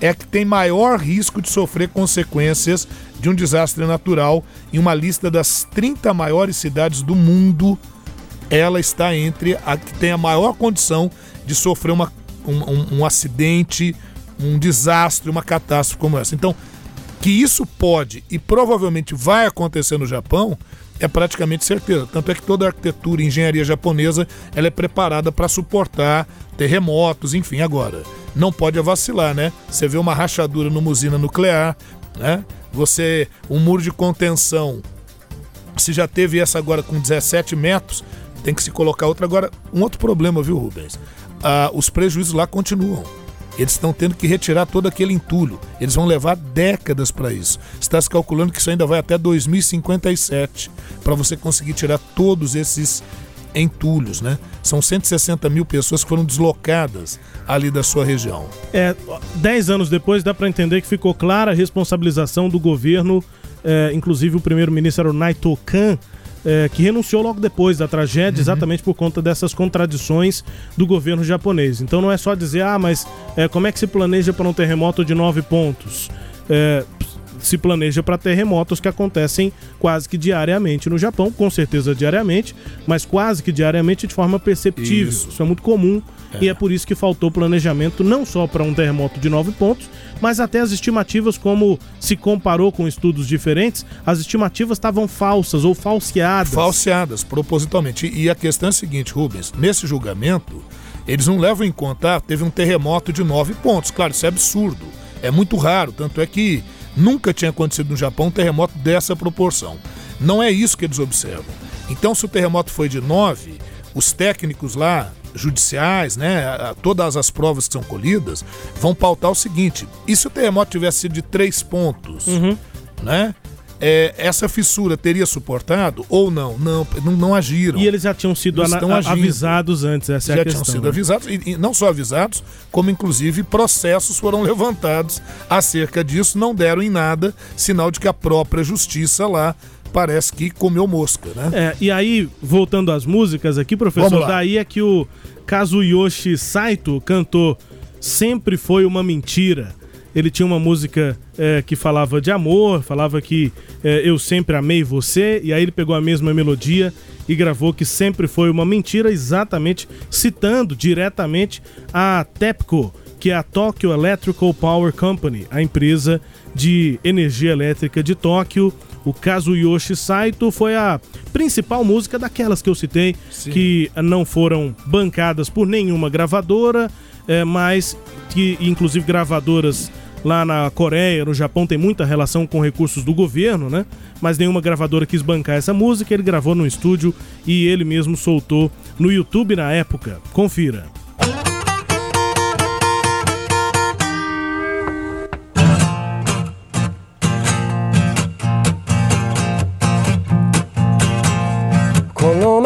é que tem maior risco de sofrer consequências de um desastre natural em uma lista das 30 maiores cidades do mundo. Ela está entre a que tem a maior condição de sofrer uma um, um, um acidente, um desastre, uma catástrofe como essa. Então, que isso pode e provavelmente vai acontecer no Japão é praticamente certeza. Tanto é que toda a arquitetura e engenharia japonesa ela é preparada para suportar terremotos, enfim. Agora, não pode vacilar, né? Você vê uma rachadura numa usina nuclear, né? Você, um muro de contenção, se já teve essa agora com 17 metros, tem que se colocar outra. Agora, um outro problema, viu, Rubens? Ah, os prejuízos lá continuam. Eles estão tendo que retirar todo aquele entulho. Eles vão levar décadas para isso. Está se calculando que isso ainda vai até 2057 para você conseguir tirar todos esses entulhos, né? São 160 mil pessoas que foram deslocadas ali da sua região. É, dez anos depois dá para entender que ficou clara a responsabilização do governo, é, inclusive o primeiro-ministro era o Naito Kan, é, que renunciou logo depois da tragédia, uhum. exatamente por conta dessas contradições do governo japonês. Então não é só dizer, ah, mas é, como é que se planeja para um terremoto de nove pontos? É, se planeja para terremotos que acontecem quase que diariamente no Japão, com certeza diariamente, mas quase que diariamente de forma perceptível. Isso, isso é muito comum é. e é por isso que faltou planejamento não só para um terremoto de nove pontos, mas até as estimativas, como se comparou com estudos diferentes, as estimativas estavam falsas ou falseadas. Falseadas, propositalmente. E a questão é a seguinte, Rubens: nesse julgamento, eles não levam em conta, ah, teve um terremoto de nove pontos. Claro, isso é absurdo. É muito raro, tanto é que nunca tinha acontecido no Japão um terremoto dessa proporção. Não é isso que eles observam. Então, se o terremoto foi de nove, os técnicos lá judiciais, né, todas as provas que são colhidas, vão pautar o seguinte: e se o terremoto tivesse sido de três pontos, uhum. né? É, essa fissura teria suportado ou não? Não, não, não agiram. E eles já tinham sido avisados antes, essa já é a questão. Já tinham sido né? avisados, e, e, não só avisados, como inclusive processos foram levantados acerca disso, não deram em nada sinal de que a própria justiça lá parece que comeu mosca, né? É, e aí, voltando às músicas aqui, professor, daí é que o Kazuyoshi Saito cantou Sempre Foi Uma Mentira. Ele tinha uma música é, que falava de amor, falava que é, eu sempre amei você, e aí ele pegou a mesma melodia e gravou que sempre foi uma mentira, exatamente citando diretamente a TEPCO, que é a Tokyo Electrical Power Company, a empresa de energia elétrica de Tóquio, o Kazuyoshi Saito foi a principal música daquelas que eu citei, Sim. que não foram bancadas por nenhuma gravadora, é, mas que inclusive gravadoras Lá na Coreia, no Japão, tem muita relação com recursos do governo, né? Mas nenhuma gravadora quis bancar essa música, ele gravou no estúdio e ele mesmo soltou no YouTube na época. Confira. Kono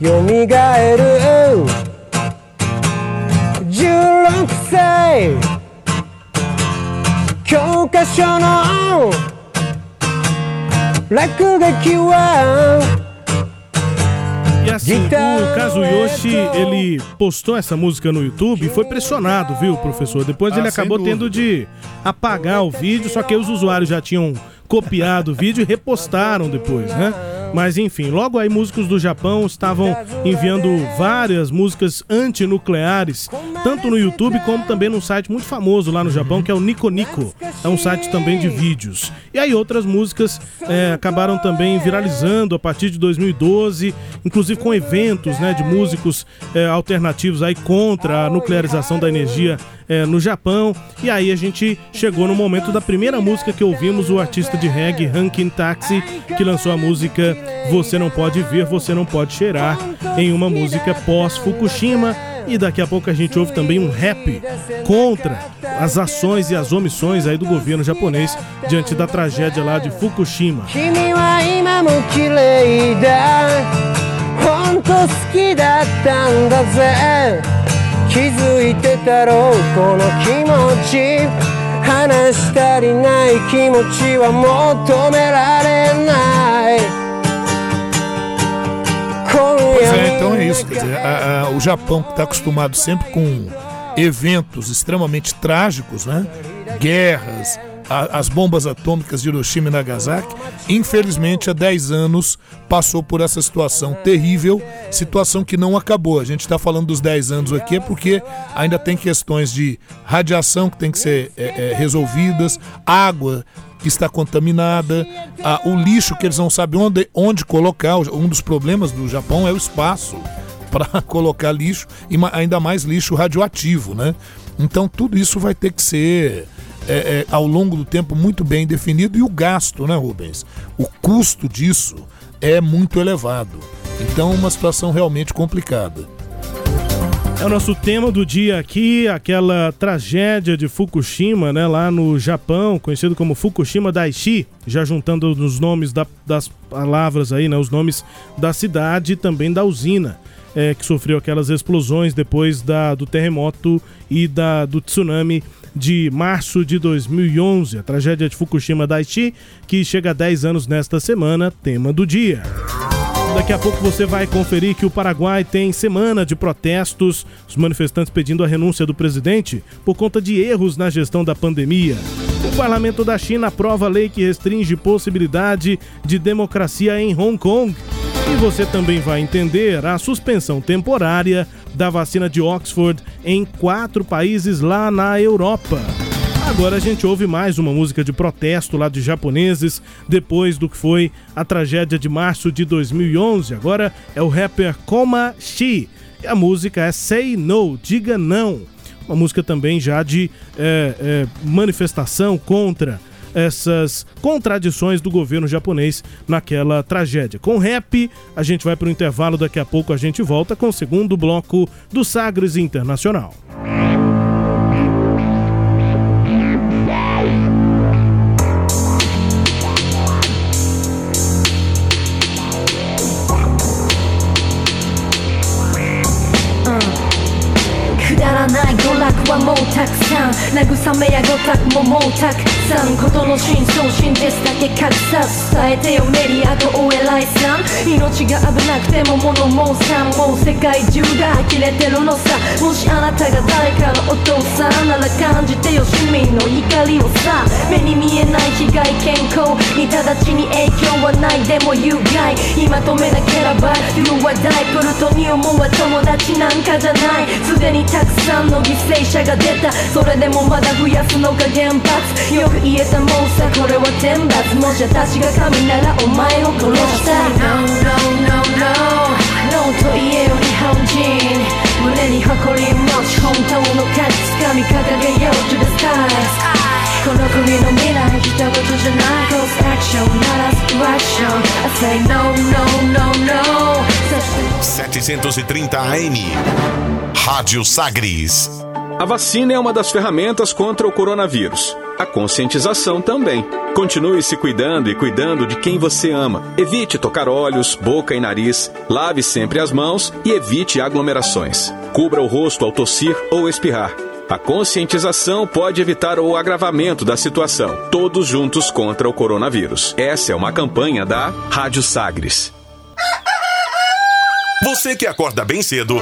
よみがえる16歳教科書の落書きは E assim, o Kazuyoshi, ele postou essa música no YouTube e foi pressionado, viu, professor? Depois Ah, ele sem acabou dúvida. tendo de apagar o vídeo, só que aí os usuários já tinham copiado o vídeo e repostaram depois, né? Mas enfim, logo aí músicos do Japão estavam enviando várias músicas antinucleares, tanto no YouTube como também num site muito famoso lá no Japão, que é o Nico Nico. É um site também de vídeos. E aí outras músicas é, acabaram também viralizando a partir de 2012, inclusive com eventos né, de músicos é, alternativos aí contra a nuclearização da energia é, no Japão. E aí a gente chegou no momento da primeira música que ouvimos, o artista de reggae Rankin Taxi, que lançou a música Você Não Pode Ver, Você Não Pode Cheirar, em uma música pós-Fukushima. E daqui a pouco a gente ouve também um rap contra as ações e as omissões aí do governo japonês diante da tragédia lá de Fukushima. 君 Pois 夜 é, então é isso. Dizer, a- a- o Japão que está acostumado sempre com eventos extremamente trágicos, né? Guerras, a- as bombas atômicas de Hiroshima e Nagasaki, infelizmente há 10 anos passou por essa situação terrível, situação que não acabou. A gente está falando dos 10 anos aqui é porque ainda tem questões de radiação que tem que ser é, é, resolvidas, água que está contaminada, a- o lixo que eles não sabem onde, onde colocar. Um dos problemas do Japão é o espaço para colocar lixo e ainda mais lixo radioativo, né? Então tudo isso vai ter que ser é, é, ao longo do tempo muito bem definido e o gasto, né, Rubens? O custo disso é muito elevado. Então uma situação realmente complicada. É o nosso tema do dia aqui, aquela tragédia de Fukushima, né, lá no Japão, conhecido como Fukushima Daiichi, já juntando os nomes da- das palavras aí, né, os nomes da cidade e também da usina, é, que sofreu aquelas explosões depois da, do terremoto e da, do tsunami de março de 2011, a tragédia de Fukushima Daiichi, que chega a 10 anos nesta semana, tema do dia. Daqui a pouco você vai conferir que o Paraguai tem semana de protestos, os manifestantes pedindo a renúncia do presidente por conta de erros na gestão da pandemia. O parlamento da China aprova lei que restringe possibilidade de democracia em Hong Kong. E você também vai entender a suspensão temporária da vacina de Oxford em quatro países lá na Europa. Agora a gente ouve mais uma música de protesto lá de japoneses, depois do que foi a tragédia de março de 2011. Agora é o rapper Koma Shi. E a música é Say No, Diga Não. Uma música também já de é, é, manifestação contra essas contradições do governo japonês naquela tragédia. Com rap, a gente vai para o intervalo, daqui a pouco a gente volta com o segundo bloco do Sagres Internacional. Uh. 慰めやごたくももうたくさんことの真相真実だけ隠さず伝えてよメディアとお偉いさん。命が危なくても物申さんもう世界中が呆れてるのさ。もしあなたが誰かのお父さんなら感じてよ市民の怒りをさ。目に見えない被害健康に直ちに影響はないでも有害今止めなければ言う話題プルトニウムは友達なんかじゃないすでにたくさんの犠牲者が出たそれでもまだ増やすのが原発。よく言えたもんさこれは天罰。もし私が神ならお前を殺した No, no, no, no ノーと言えよ日本人胸に誇り持ち本当の価値つかみ掲げよう to the skies この国の未来一言じゃない Cause action なら action I say no, no, no, no 730 AM. Rádio Sagres. A vacina é uma das ferramentas contra o coronavírus. a conscientização também. Continue se cuidando e cuidando de quem você ama. Evite tocar olhos, boca e nariz. Lave sempre as mãos e evite aglomerações. Cubra o rosto ao tossir ou espirrar. A conscientização pode evitar o agravamento da situação. Todos juntos contra o coronavírus. Essa é uma campanha da Rádio Sagres. Você que acorda bem cedo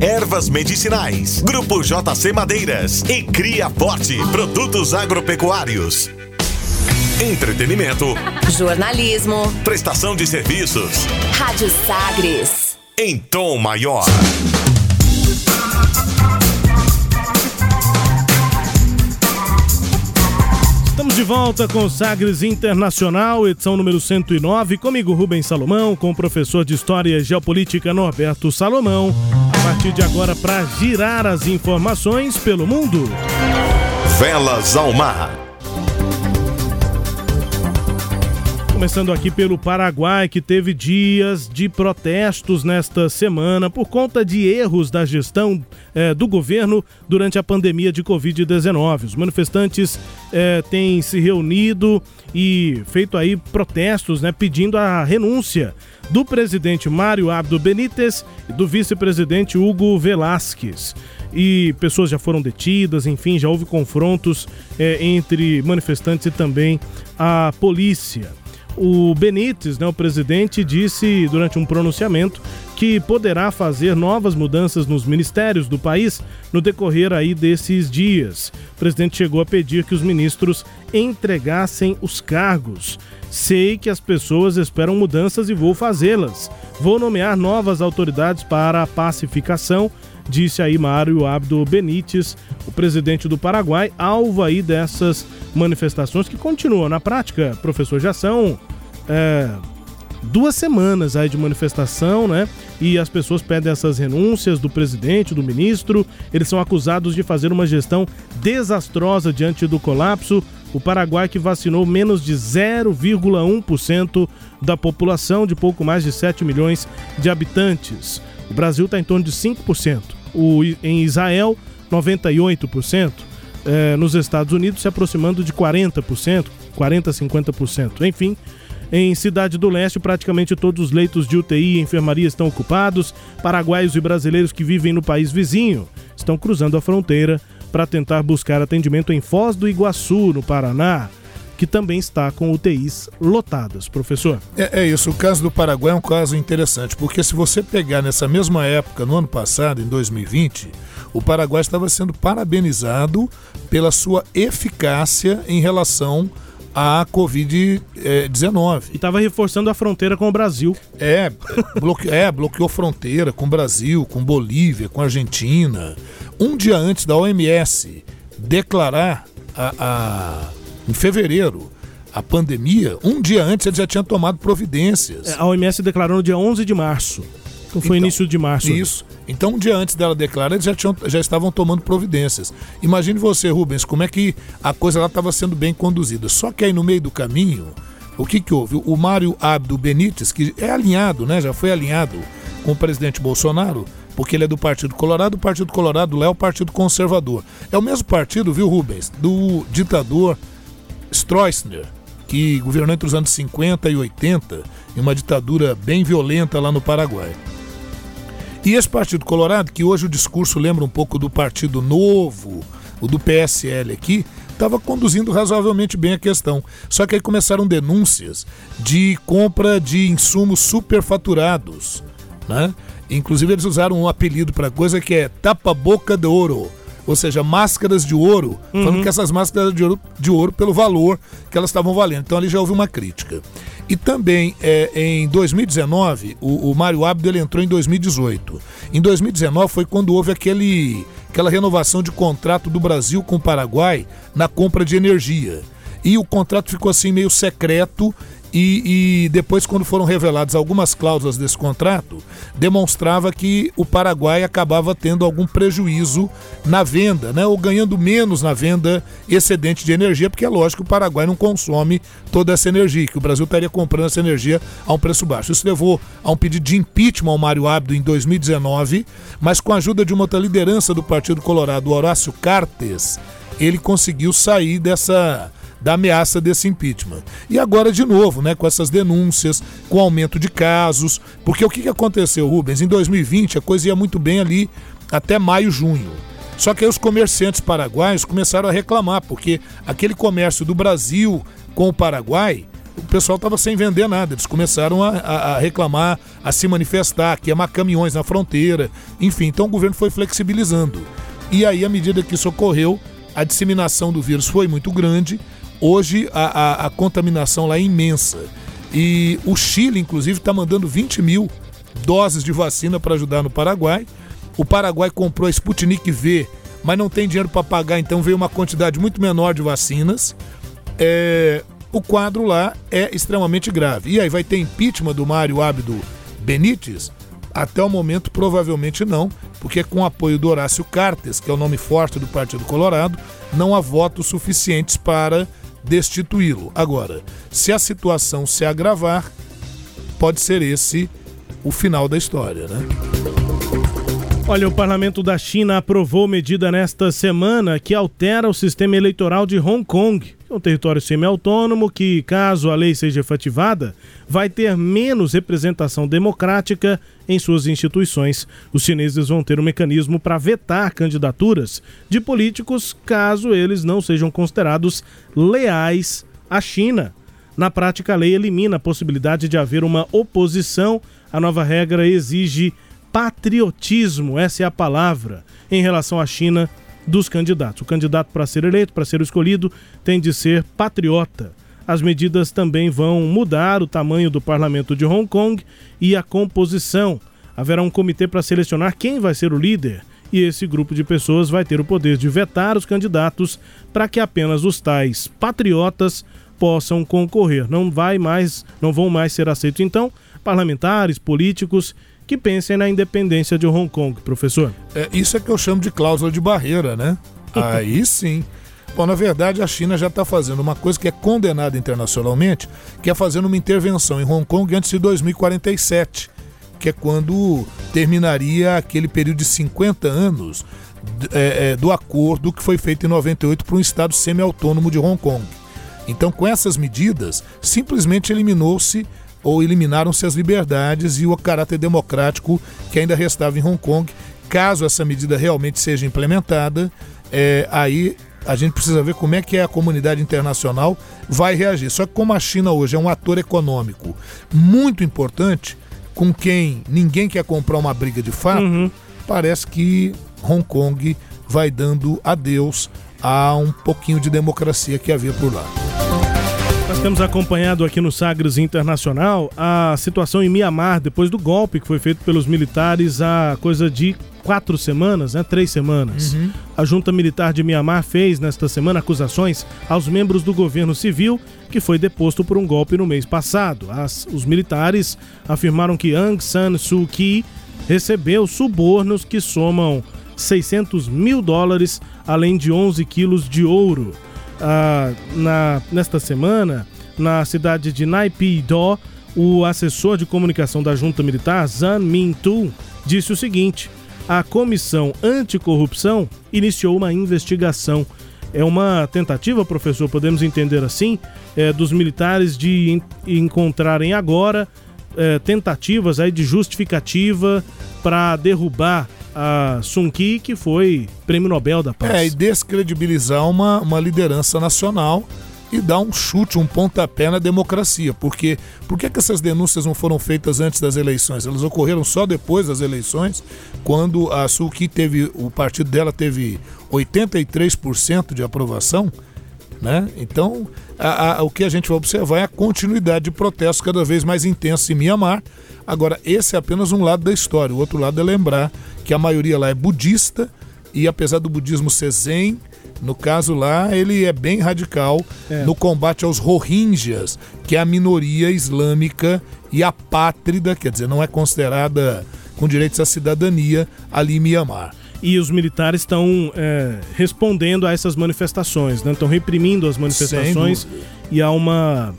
ervas medicinais. Grupo JC Madeiras e Cria Forte, produtos agropecuários. Entretenimento. Jornalismo. Prestação de serviços. Rádio Sagres. Em tom maior. Estamos de volta com Sagres Internacional, edição número 109. Comigo, Rubens Salomão, com o professor de História e Geopolítica Norberto Salomão. A partir de agora, para girar as informações pelo mundo. Velas ao mar. Começando aqui pelo Paraguai, que teve dias de protestos nesta semana por conta de erros da gestão eh, do governo durante a pandemia de Covid-19. Os manifestantes eh, têm se reunido e feito aí protestos, né, pedindo a renúncia do presidente Mário Abdo Benítez e do vice-presidente Hugo Velasquez e pessoas já foram detidas, enfim, já houve confrontos eh, entre manifestantes e também a polícia. O Benítez, né, o presidente, disse durante um pronunciamento que poderá fazer novas mudanças nos ministérios do país no decorrer aí desses dias. O presidente chegou a pedir que os ministros entregassem os cargos. Sei que as pessoas esperam mudanças e vou fazê-las. Vou nomear novas autoridades para a pacificação, disse aí Mário Abdo Benítez, o presidente do Paraguai, alvo aí dessas manifestações que continuam na prática, professor, já são é, duas semanas aí de manifestação, né? E as pessoas pedem essas renúncias do presidente, do ministro. Eles são acusados de fazer uma gestão desastrosa diante do colapso. O Paraguai que vacinou menos de 0,1% da população de pouco mais de 7 milhões de habitantes. O Brasil está em torno de 5%. O, em Israel, 98%. É, nos Estados Unidos, se aproximando de 40%, 40% 50%. Enfim, em Cidade do Leste, praticamente todos os leitos de UTI e enfermaria estão ocupados. Paraguaios e brasileiros que vivem no país vizinho estão cruzando a fronteira para tentar buscar atendimento em Foz do Iguaçu, no Paraná, que também está com UTIs lotadas. Professor? É, é, isso. O caso do Paraguai é um caso interessante, porque se você pegar nessa mesma época, no ano passado, em 2020, o Paraguai estava sendo parabenizado pela sua eficácia em relação a Covid-19. E estava reforçando a fronteira com o Brasil. É, bloque... é, bloqueou fronteira com o Brasil, com Bolívia, com Argentina. Um dia antes da OMS declarar a, a... em fevereiro a pandemia, um dia antes ele já tinha tomado providências. É, a OMS declarou no dia 11 de março. Então foi então, início de março. Isso. Então, um dia antes dela declarar, eles já, tinham, já estavam tomando providências. Imagine você, Rubens, como é que a coisa lá estava sendo bem conduzida. Só que aí no meio do caminho, o que, que houve? O Mário Abdo Benítez, que é alinhado, né? Já foi alinhado com o presidente Bolsonaro, porque ele é do Partido Colorado, o Partido Colorado lá é o Partido Conservador. É o mesmo partido, viu, Rubens? Do ditador Stroessner, que governou entre os anos 50 e 80, em uma ditadura bem violenta lá no Paraguai. E esse Partido Colorado, que hoje o discurso lembra um pouco do Partido Novo, o do PSL aqui, estava conduzindo razoavelmente bem a questão. Só que aí começaram denúncias de compra de insumos superfaturados. Né? Inclusive eles usaram um apelido para coisa que é tapa-boca de ouro ou seja, máscaras de ouro, uhum. falando que essas máscaras de ouro, de ouro pelo valor que elas estavam valendo. Então ali já houve uma crítica. E também é, em 2019, o, o Mário Abdo ele entrou em 2018. Em 2019 foi quando houve aquele aquela renovação de contrato do Brasil com o Paraguai na compra de energia. E o contrato ficou assim meio secreto e, e, depois, quando foram reveladas algumas cláusulas desse contrato, demonstrava que o Paraguai acabava tendo algum prejuízo na venda, né? ou ganhando menos na venda excedente de energia, porque é lógico que o Paraguai não consome toda essa energia, que o Brasil estaria comprando essa energia a um preço baixo. Isso levou a um pedido de impeachment ao Mário Abdo em 2019, mas com a ajuda de uma outra liderança do Partido Colorado, Horácio Cartes, ele conseguiu sair dessa da ameaça desse impeachment. E agora, de novo, né, com essas denúncias, com aumento de casos, porque o que, que aconteceu, Rubens? Em 2020 a coisa ia muito bem ali até maio, junho. Só que aí os comerciantes paraguaios começaram a reclamar, porque aquele comércio do Brasil com o Paraguai, o pessoal estava sem vender nada. Eles começaram a, a, a, reclamar, a se manifestar, a queimar caminhões na fronteira. Enfim, então o governo foi flexibilizando. E aí, à medida que isso ocorreu, a disseminação do vírus foi muito grande Hoje a, a, a contaminação lá é imensa. E o Chile, inclusive, está mandando 20 mil doses de vacina para ajudar no Paraguai. O Paraguai comprou a Sputnik V, mas não tem dinheiro para pagar, então veio uma quantidade muito menor de vacinas. É, o quadro lá é extremamente grave. E aí vai ter impeachment do Mário Abdo Benítez? Até o momento, provavelmente não, porque com o apoio do Horácio Cartes, que é o nome forte do Partido Colorado, não há votos suficientes para destituí-lo. Agora, se a situação se agravar, pode ser esse o final da história, né? Olha, o parlamento da China aprovou medida nesta semana que altera o sistema eleitoral de Hong Kong, é um território semi-autônomo que, caso a lei seja efetivada, vai ter menos representação democrática em suas instituições. Os chineses vão ter um mecanismo para vetar candidaturas de políticos caso eles não sejam considerados leais à China. Na prática, a lei elimina a possibilidade de haver uma oposição. A nova regra exige patriotismo, essa é a palavra, em relação à China dos candidatos. O candidato para ser eleito, para ser escolhido, tem de ser patriota. As medidas também vão mudar o tamanho do parlamento de Hong Kong e a composição. Haverá um comitê para selecionar quem vai ser o líder e esse grupo de pessoas vai ter o poder de vetar os candidatos para que apenas os tais patriotas possam concorrer. Não vai mais, não vão mais ser aceitos então parlamentares, políticos que pensem na independência de Hong Kong, professor. É, isso é que eu chamo de cláusula de barreira, né? Aí sim. Bom, na verdade, a China já está fazendo uma coisa que é condenada internacionalmente, que é fazendo uma intervenção em Hong Kong antes de 2047, que é quando terminaria aquele período de 50 anos é, é, do acordo que foi feito em 98 para um estado semi-autônomo de Hong Kong. Então, com essas medidas, simplesmente eliminou-se ou eliminaram-se as liberdades e o caráter democrático que ainda restava em Hong Kong. Caso essa medida realmente seja implementada, é, aí a gente precisa ver como é que a comunidade internacional vai reagir. Só que como a China hoje é um ator econômico muito importante, com quem ninguém quer comprar uma briga de fato, uhum. parece que Hong Kong vai dando adeus a um pouquinho de democracia que havia por lá. Nós temos acompanhado aqui no Sagres Internacional a situação em Mianmar depois do golpe que foi feito pelos militares há coisa de quatro semanas, né? Três semanas. Uhum. A junta militar de Mianmar fez nesta semana acusações aos membros do governo civil que foi deposto por um golpe no mês passado. As, os militares afirmaram que Aung San Suu Kyi recebeu subornos que somam 600 mil dólares, além de 11 quilos de ouro ah, na, nesta semana, na cidade de Naypyidaw, o assessor de comunicação da junta militar, Zan Min-tu, disse o seguinte: a comissão anticorrupção iniciou uma investigação. É uma tentativa, professor, podemos entender assim, é, dos militares de encontrarem agora é, tentativas aí de justificativa para derrubar a Sun Ki, que foi prêmio Nobel da Paz. É, e descredibilizar uma, uma liderança nacional e dar um chute, um pontapé na democracia. Porque por que, que essas denúncias não foram feitas antes das eleições? Elas ocorreram só depois das eleições, quando a Sulki teve, o partido dela teve 83% de aprovação. Né? Então, a, a, o que a gente vai observar é a continuidade de protestos cada vez mais intensos em Mianmar. Agora, esse é apenas um lado da história. O outro lado é lembrar que a maioria lá é budista e apesar do budismo ser zen, no caso lá, ele é bem radical É. no combate aos Rohingyas, que é a minoria islâmica e apátrida, quer dizer, não é considerada com direitos à cidadania ali em Mianmar. E os militares estão é, respondendo a essas manifestações, né? Estão reprimindo as manifestações. E há uma,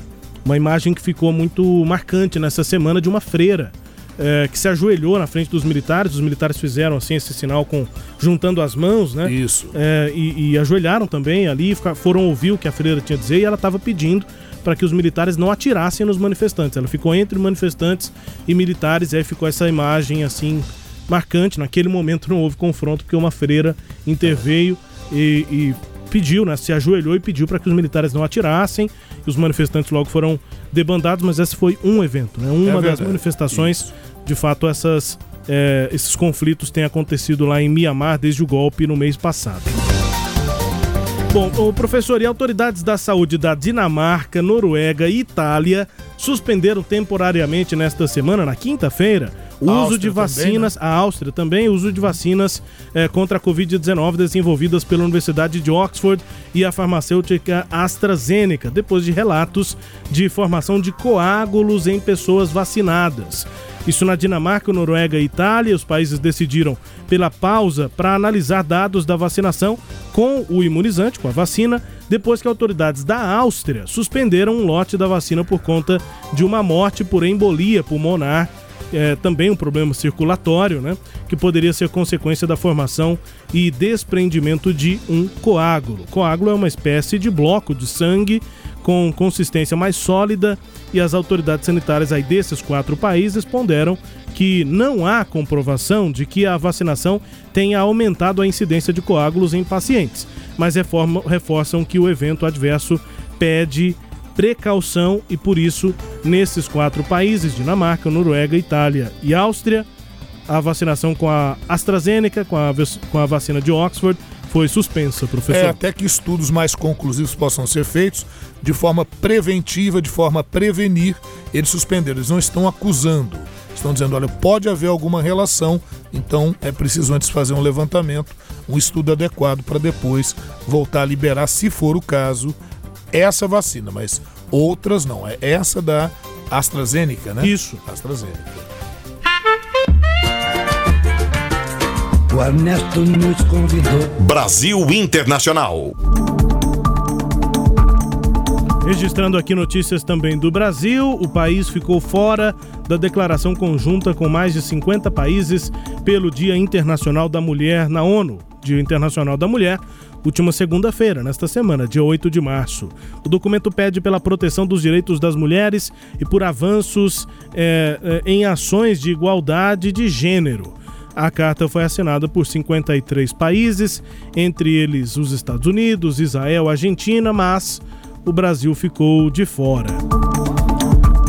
uma imagem que ficou muito marcante nessa semana de uma freira é, que se ajoelhou na frente dos militares. Os militares fizeram assim esse sinal com juntando as mãos, né? Isso. É, e, e ajoelharam também ali, foram ouvir o que a freira tinha a dizer e ela estava pedindo para que os militares não atirassem nos manifestantes. Ela ficou entre manifestantes e militares, e aí ficou essa imagem assim marcante. Naquele momento não houve confronto porque uma freira interveio e, e pediu, né, se ajoelhou e pediu para que os militares não atirassem. E os manifestantes logo foram debandados, mas esse foi um evento, né? Uma das verdade. manifestações. De fato, essas, é, esses conflitos têm acontecido lá em Mianmar desde o golpe no mês passado. Bom, o professor e autoridades da saúde da Dinamarca, Noruega e Itália suspenderam temporariamente nesta semana, na quinta-feira, uso de Áustria também, vacinas, a Áustria também, uso de vacinas eh, contra a Covid-19 desenvolvidas pela Universidade de Oxford e a farmacêutica AstraZeneca, depois de relatos de formação de coágulos em pessoas vacinadas. Isso na Dinamarca, Noruega e Itália. Os países decidiram pela pausa para analisar dados da vacinação com o imunizante, com a vacina, depois que autoridades da Áustria suspenderam um lote da vacina por conta de uma morte por embolia pulmonar. É, também um problema circulatório, né? Que poderia ser consequência da formação e desprendimento de um coágulo. Coágulo é uma espécie de bloco de sangue com consistência mais sólida e as autoridades sanitárias aí desses quatro países responderam que não há comprovação de que a vacinação tenha aumentado a incidência de coágulos em pacientes, mas reforma- reforçam que o evento adverso pede precaução e por isso nesses quatro países, Dinamarca, Noruega, Itália e Áustria, a vacinação com a AstraZeneca, com a, com a vacina de Oxford, foi suspensa, professor. É, até que estudos mais conclusivos possam ser feitos de forma preventiva, de forma a prevenir, eles suspenderam. Eles não estão acusando. Estão dizendo, olha, pode haver alguma relação, então é preciso antes fazer um levantamento, um estudo adequado para depois voltar a liberar, se for o caso, essa vacina, mas outras não. É essa da AstraZeneca, né? Isso. AstraZeneca. O Ernesto nos convidou. Brasil Internacional. Registrando aqui notícias também do Brasil, o país ficou fora da declaração conjunta com mais de 50 países pelo Dia Internacional da Mulher na ONU. Dia Internacional da Mulher, última segunda-feira, nesta semana, dia 8 de março. O documento pede pela proteção dos direitos das mulheres e por avanços eh, eh, em ações de igualdade de gênero. A carta foi assinada por 53 países, entre eles os Estados Unidos, Israel, Argentina, mas o Brasil ficou de fora.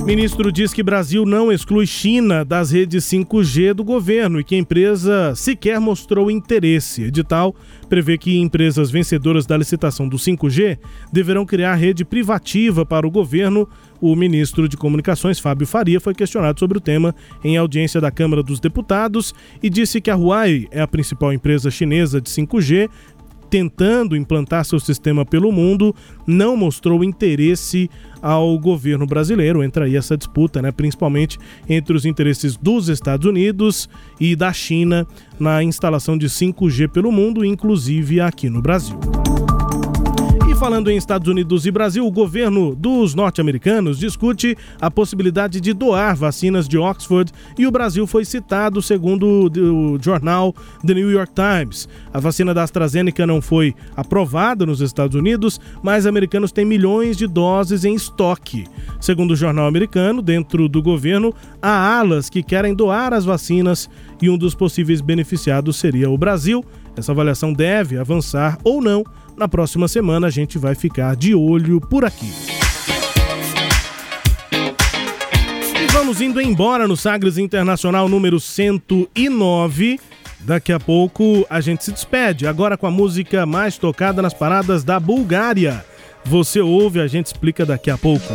Ministro diz que Brasil não exclui China das redes 5G do governo e que a empresa sequer mostrou interesse. Edital prevê que empresas vencedoras da licitação do 5G deverão criar rede privativa para o governo. O ministro de Comunicações, Fábio Faria, foi questionado sobre o tema em audiência da Câmara dos Deputados e disse que a Huawei é a principal empresa chinesa de 5G tentando implantar seu sistema pelo mundo, não mostrou interesse ao governo brasileiro. Entra aí essa disputa, né? principalmente entre os interesses dos Estados Unidos e da China na instalação de 5G pelo mundo, inclusive aqui no Brasil. Falando em Estados Unidos e Brasil, o governo dos norte-americanos discute a possibilidade de doar vacinas de Oxford e o Brasil foi citado, segundo o jornal The New York Times. A vacina da AstraZeneca não foi aprovada nos Estados Unidos, mas americanos têm milhões de doses em estoque. Segundo o jornal americano, dentro do governo, há alas que querem doar as vacinas e um dos possíveis beneficiados seria o Brasil. Essa avaliação deve avançar ou não na próxima semana a gente vai ficar de olho por aqui. E vamos indo embora no Sagres Internacional número 109. Daqui a pouco a gente se despede, agora com a música mais tocada nas paradas da Bulgária. Você ouve, a gente explica daqui a pouco.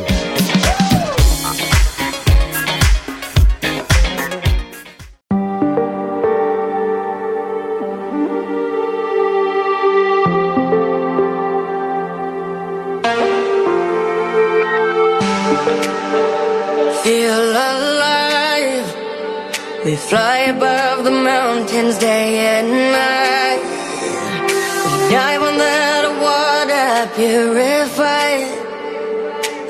We fly above the mountains day and night. We dive on that water purified.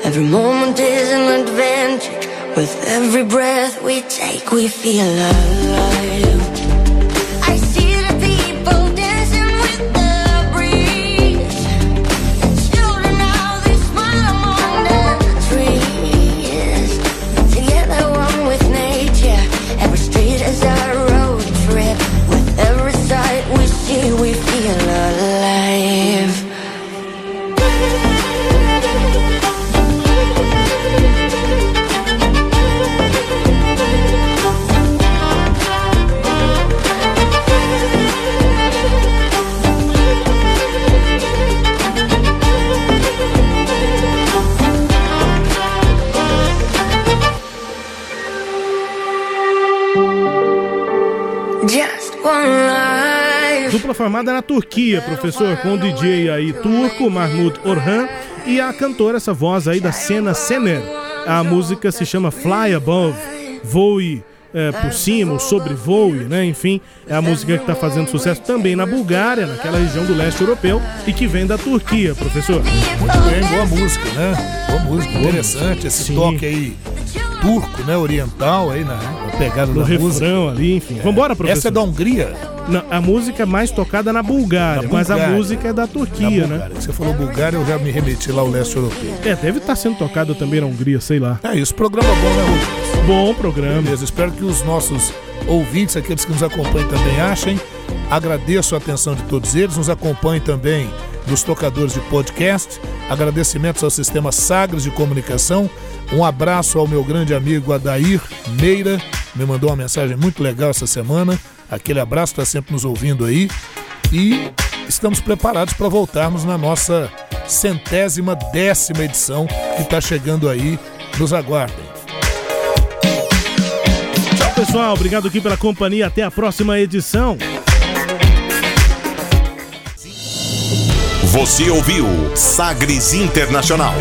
Every moment is an adventure. With every breath we take, we feel alive. Formada na Turquia, professor, com o DJ aí turco, Mahmoud Orhan, e a cantora, essa voz aí da cena Sener. A música se chama Fly Above, voe é, por cima, ou sobrevoe, né? Enfim, é a música que está fazendo sucesso também na Bulgária, naquela região do leste europeu, e que vem da Turquia, professor. Muito bem, boa música, né? Boa música, interessante esse Sim. toque aí turco, né? Oriental aí na, na pegada No da refrão música. ali, enfim. Vambora, professor. Essa é da Hungria? Não, a música é mais tocada na Bulgária, Na mas a música é da Turquia, né? Você falou Bulgária, eu já me remeti lá ao leste europeu. É, deve estar sendo tocada também na Hungria, sei lá. É isso, programa bom, né, Rubens? Bom programa. Beleza, espero que os nossos ouvintes, aqueles que nos acompanham também achem. Agradeço a atenção de todos eles, nos acompanhem também nos tocadores de podcast. Agradecimentos ao sistema Sagres de Comunicação. Um abraço ao meu grande amigo Adair Meira, me mandou uma mensagem muito legal essa semana. Aquele abraço, está sempre nos ouvindo aí. E estamos preparados para voltarmos na nossa centésima décima edição que está chegando aí. Nos aguardem. Tchau, pessoal. Obrigado aqui pela companhia. Até a próxima edição. Você ouviu Sagres Internacional.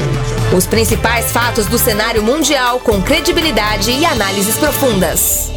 Os principais fatos do cenário mundial com credibilidade e análises profundas.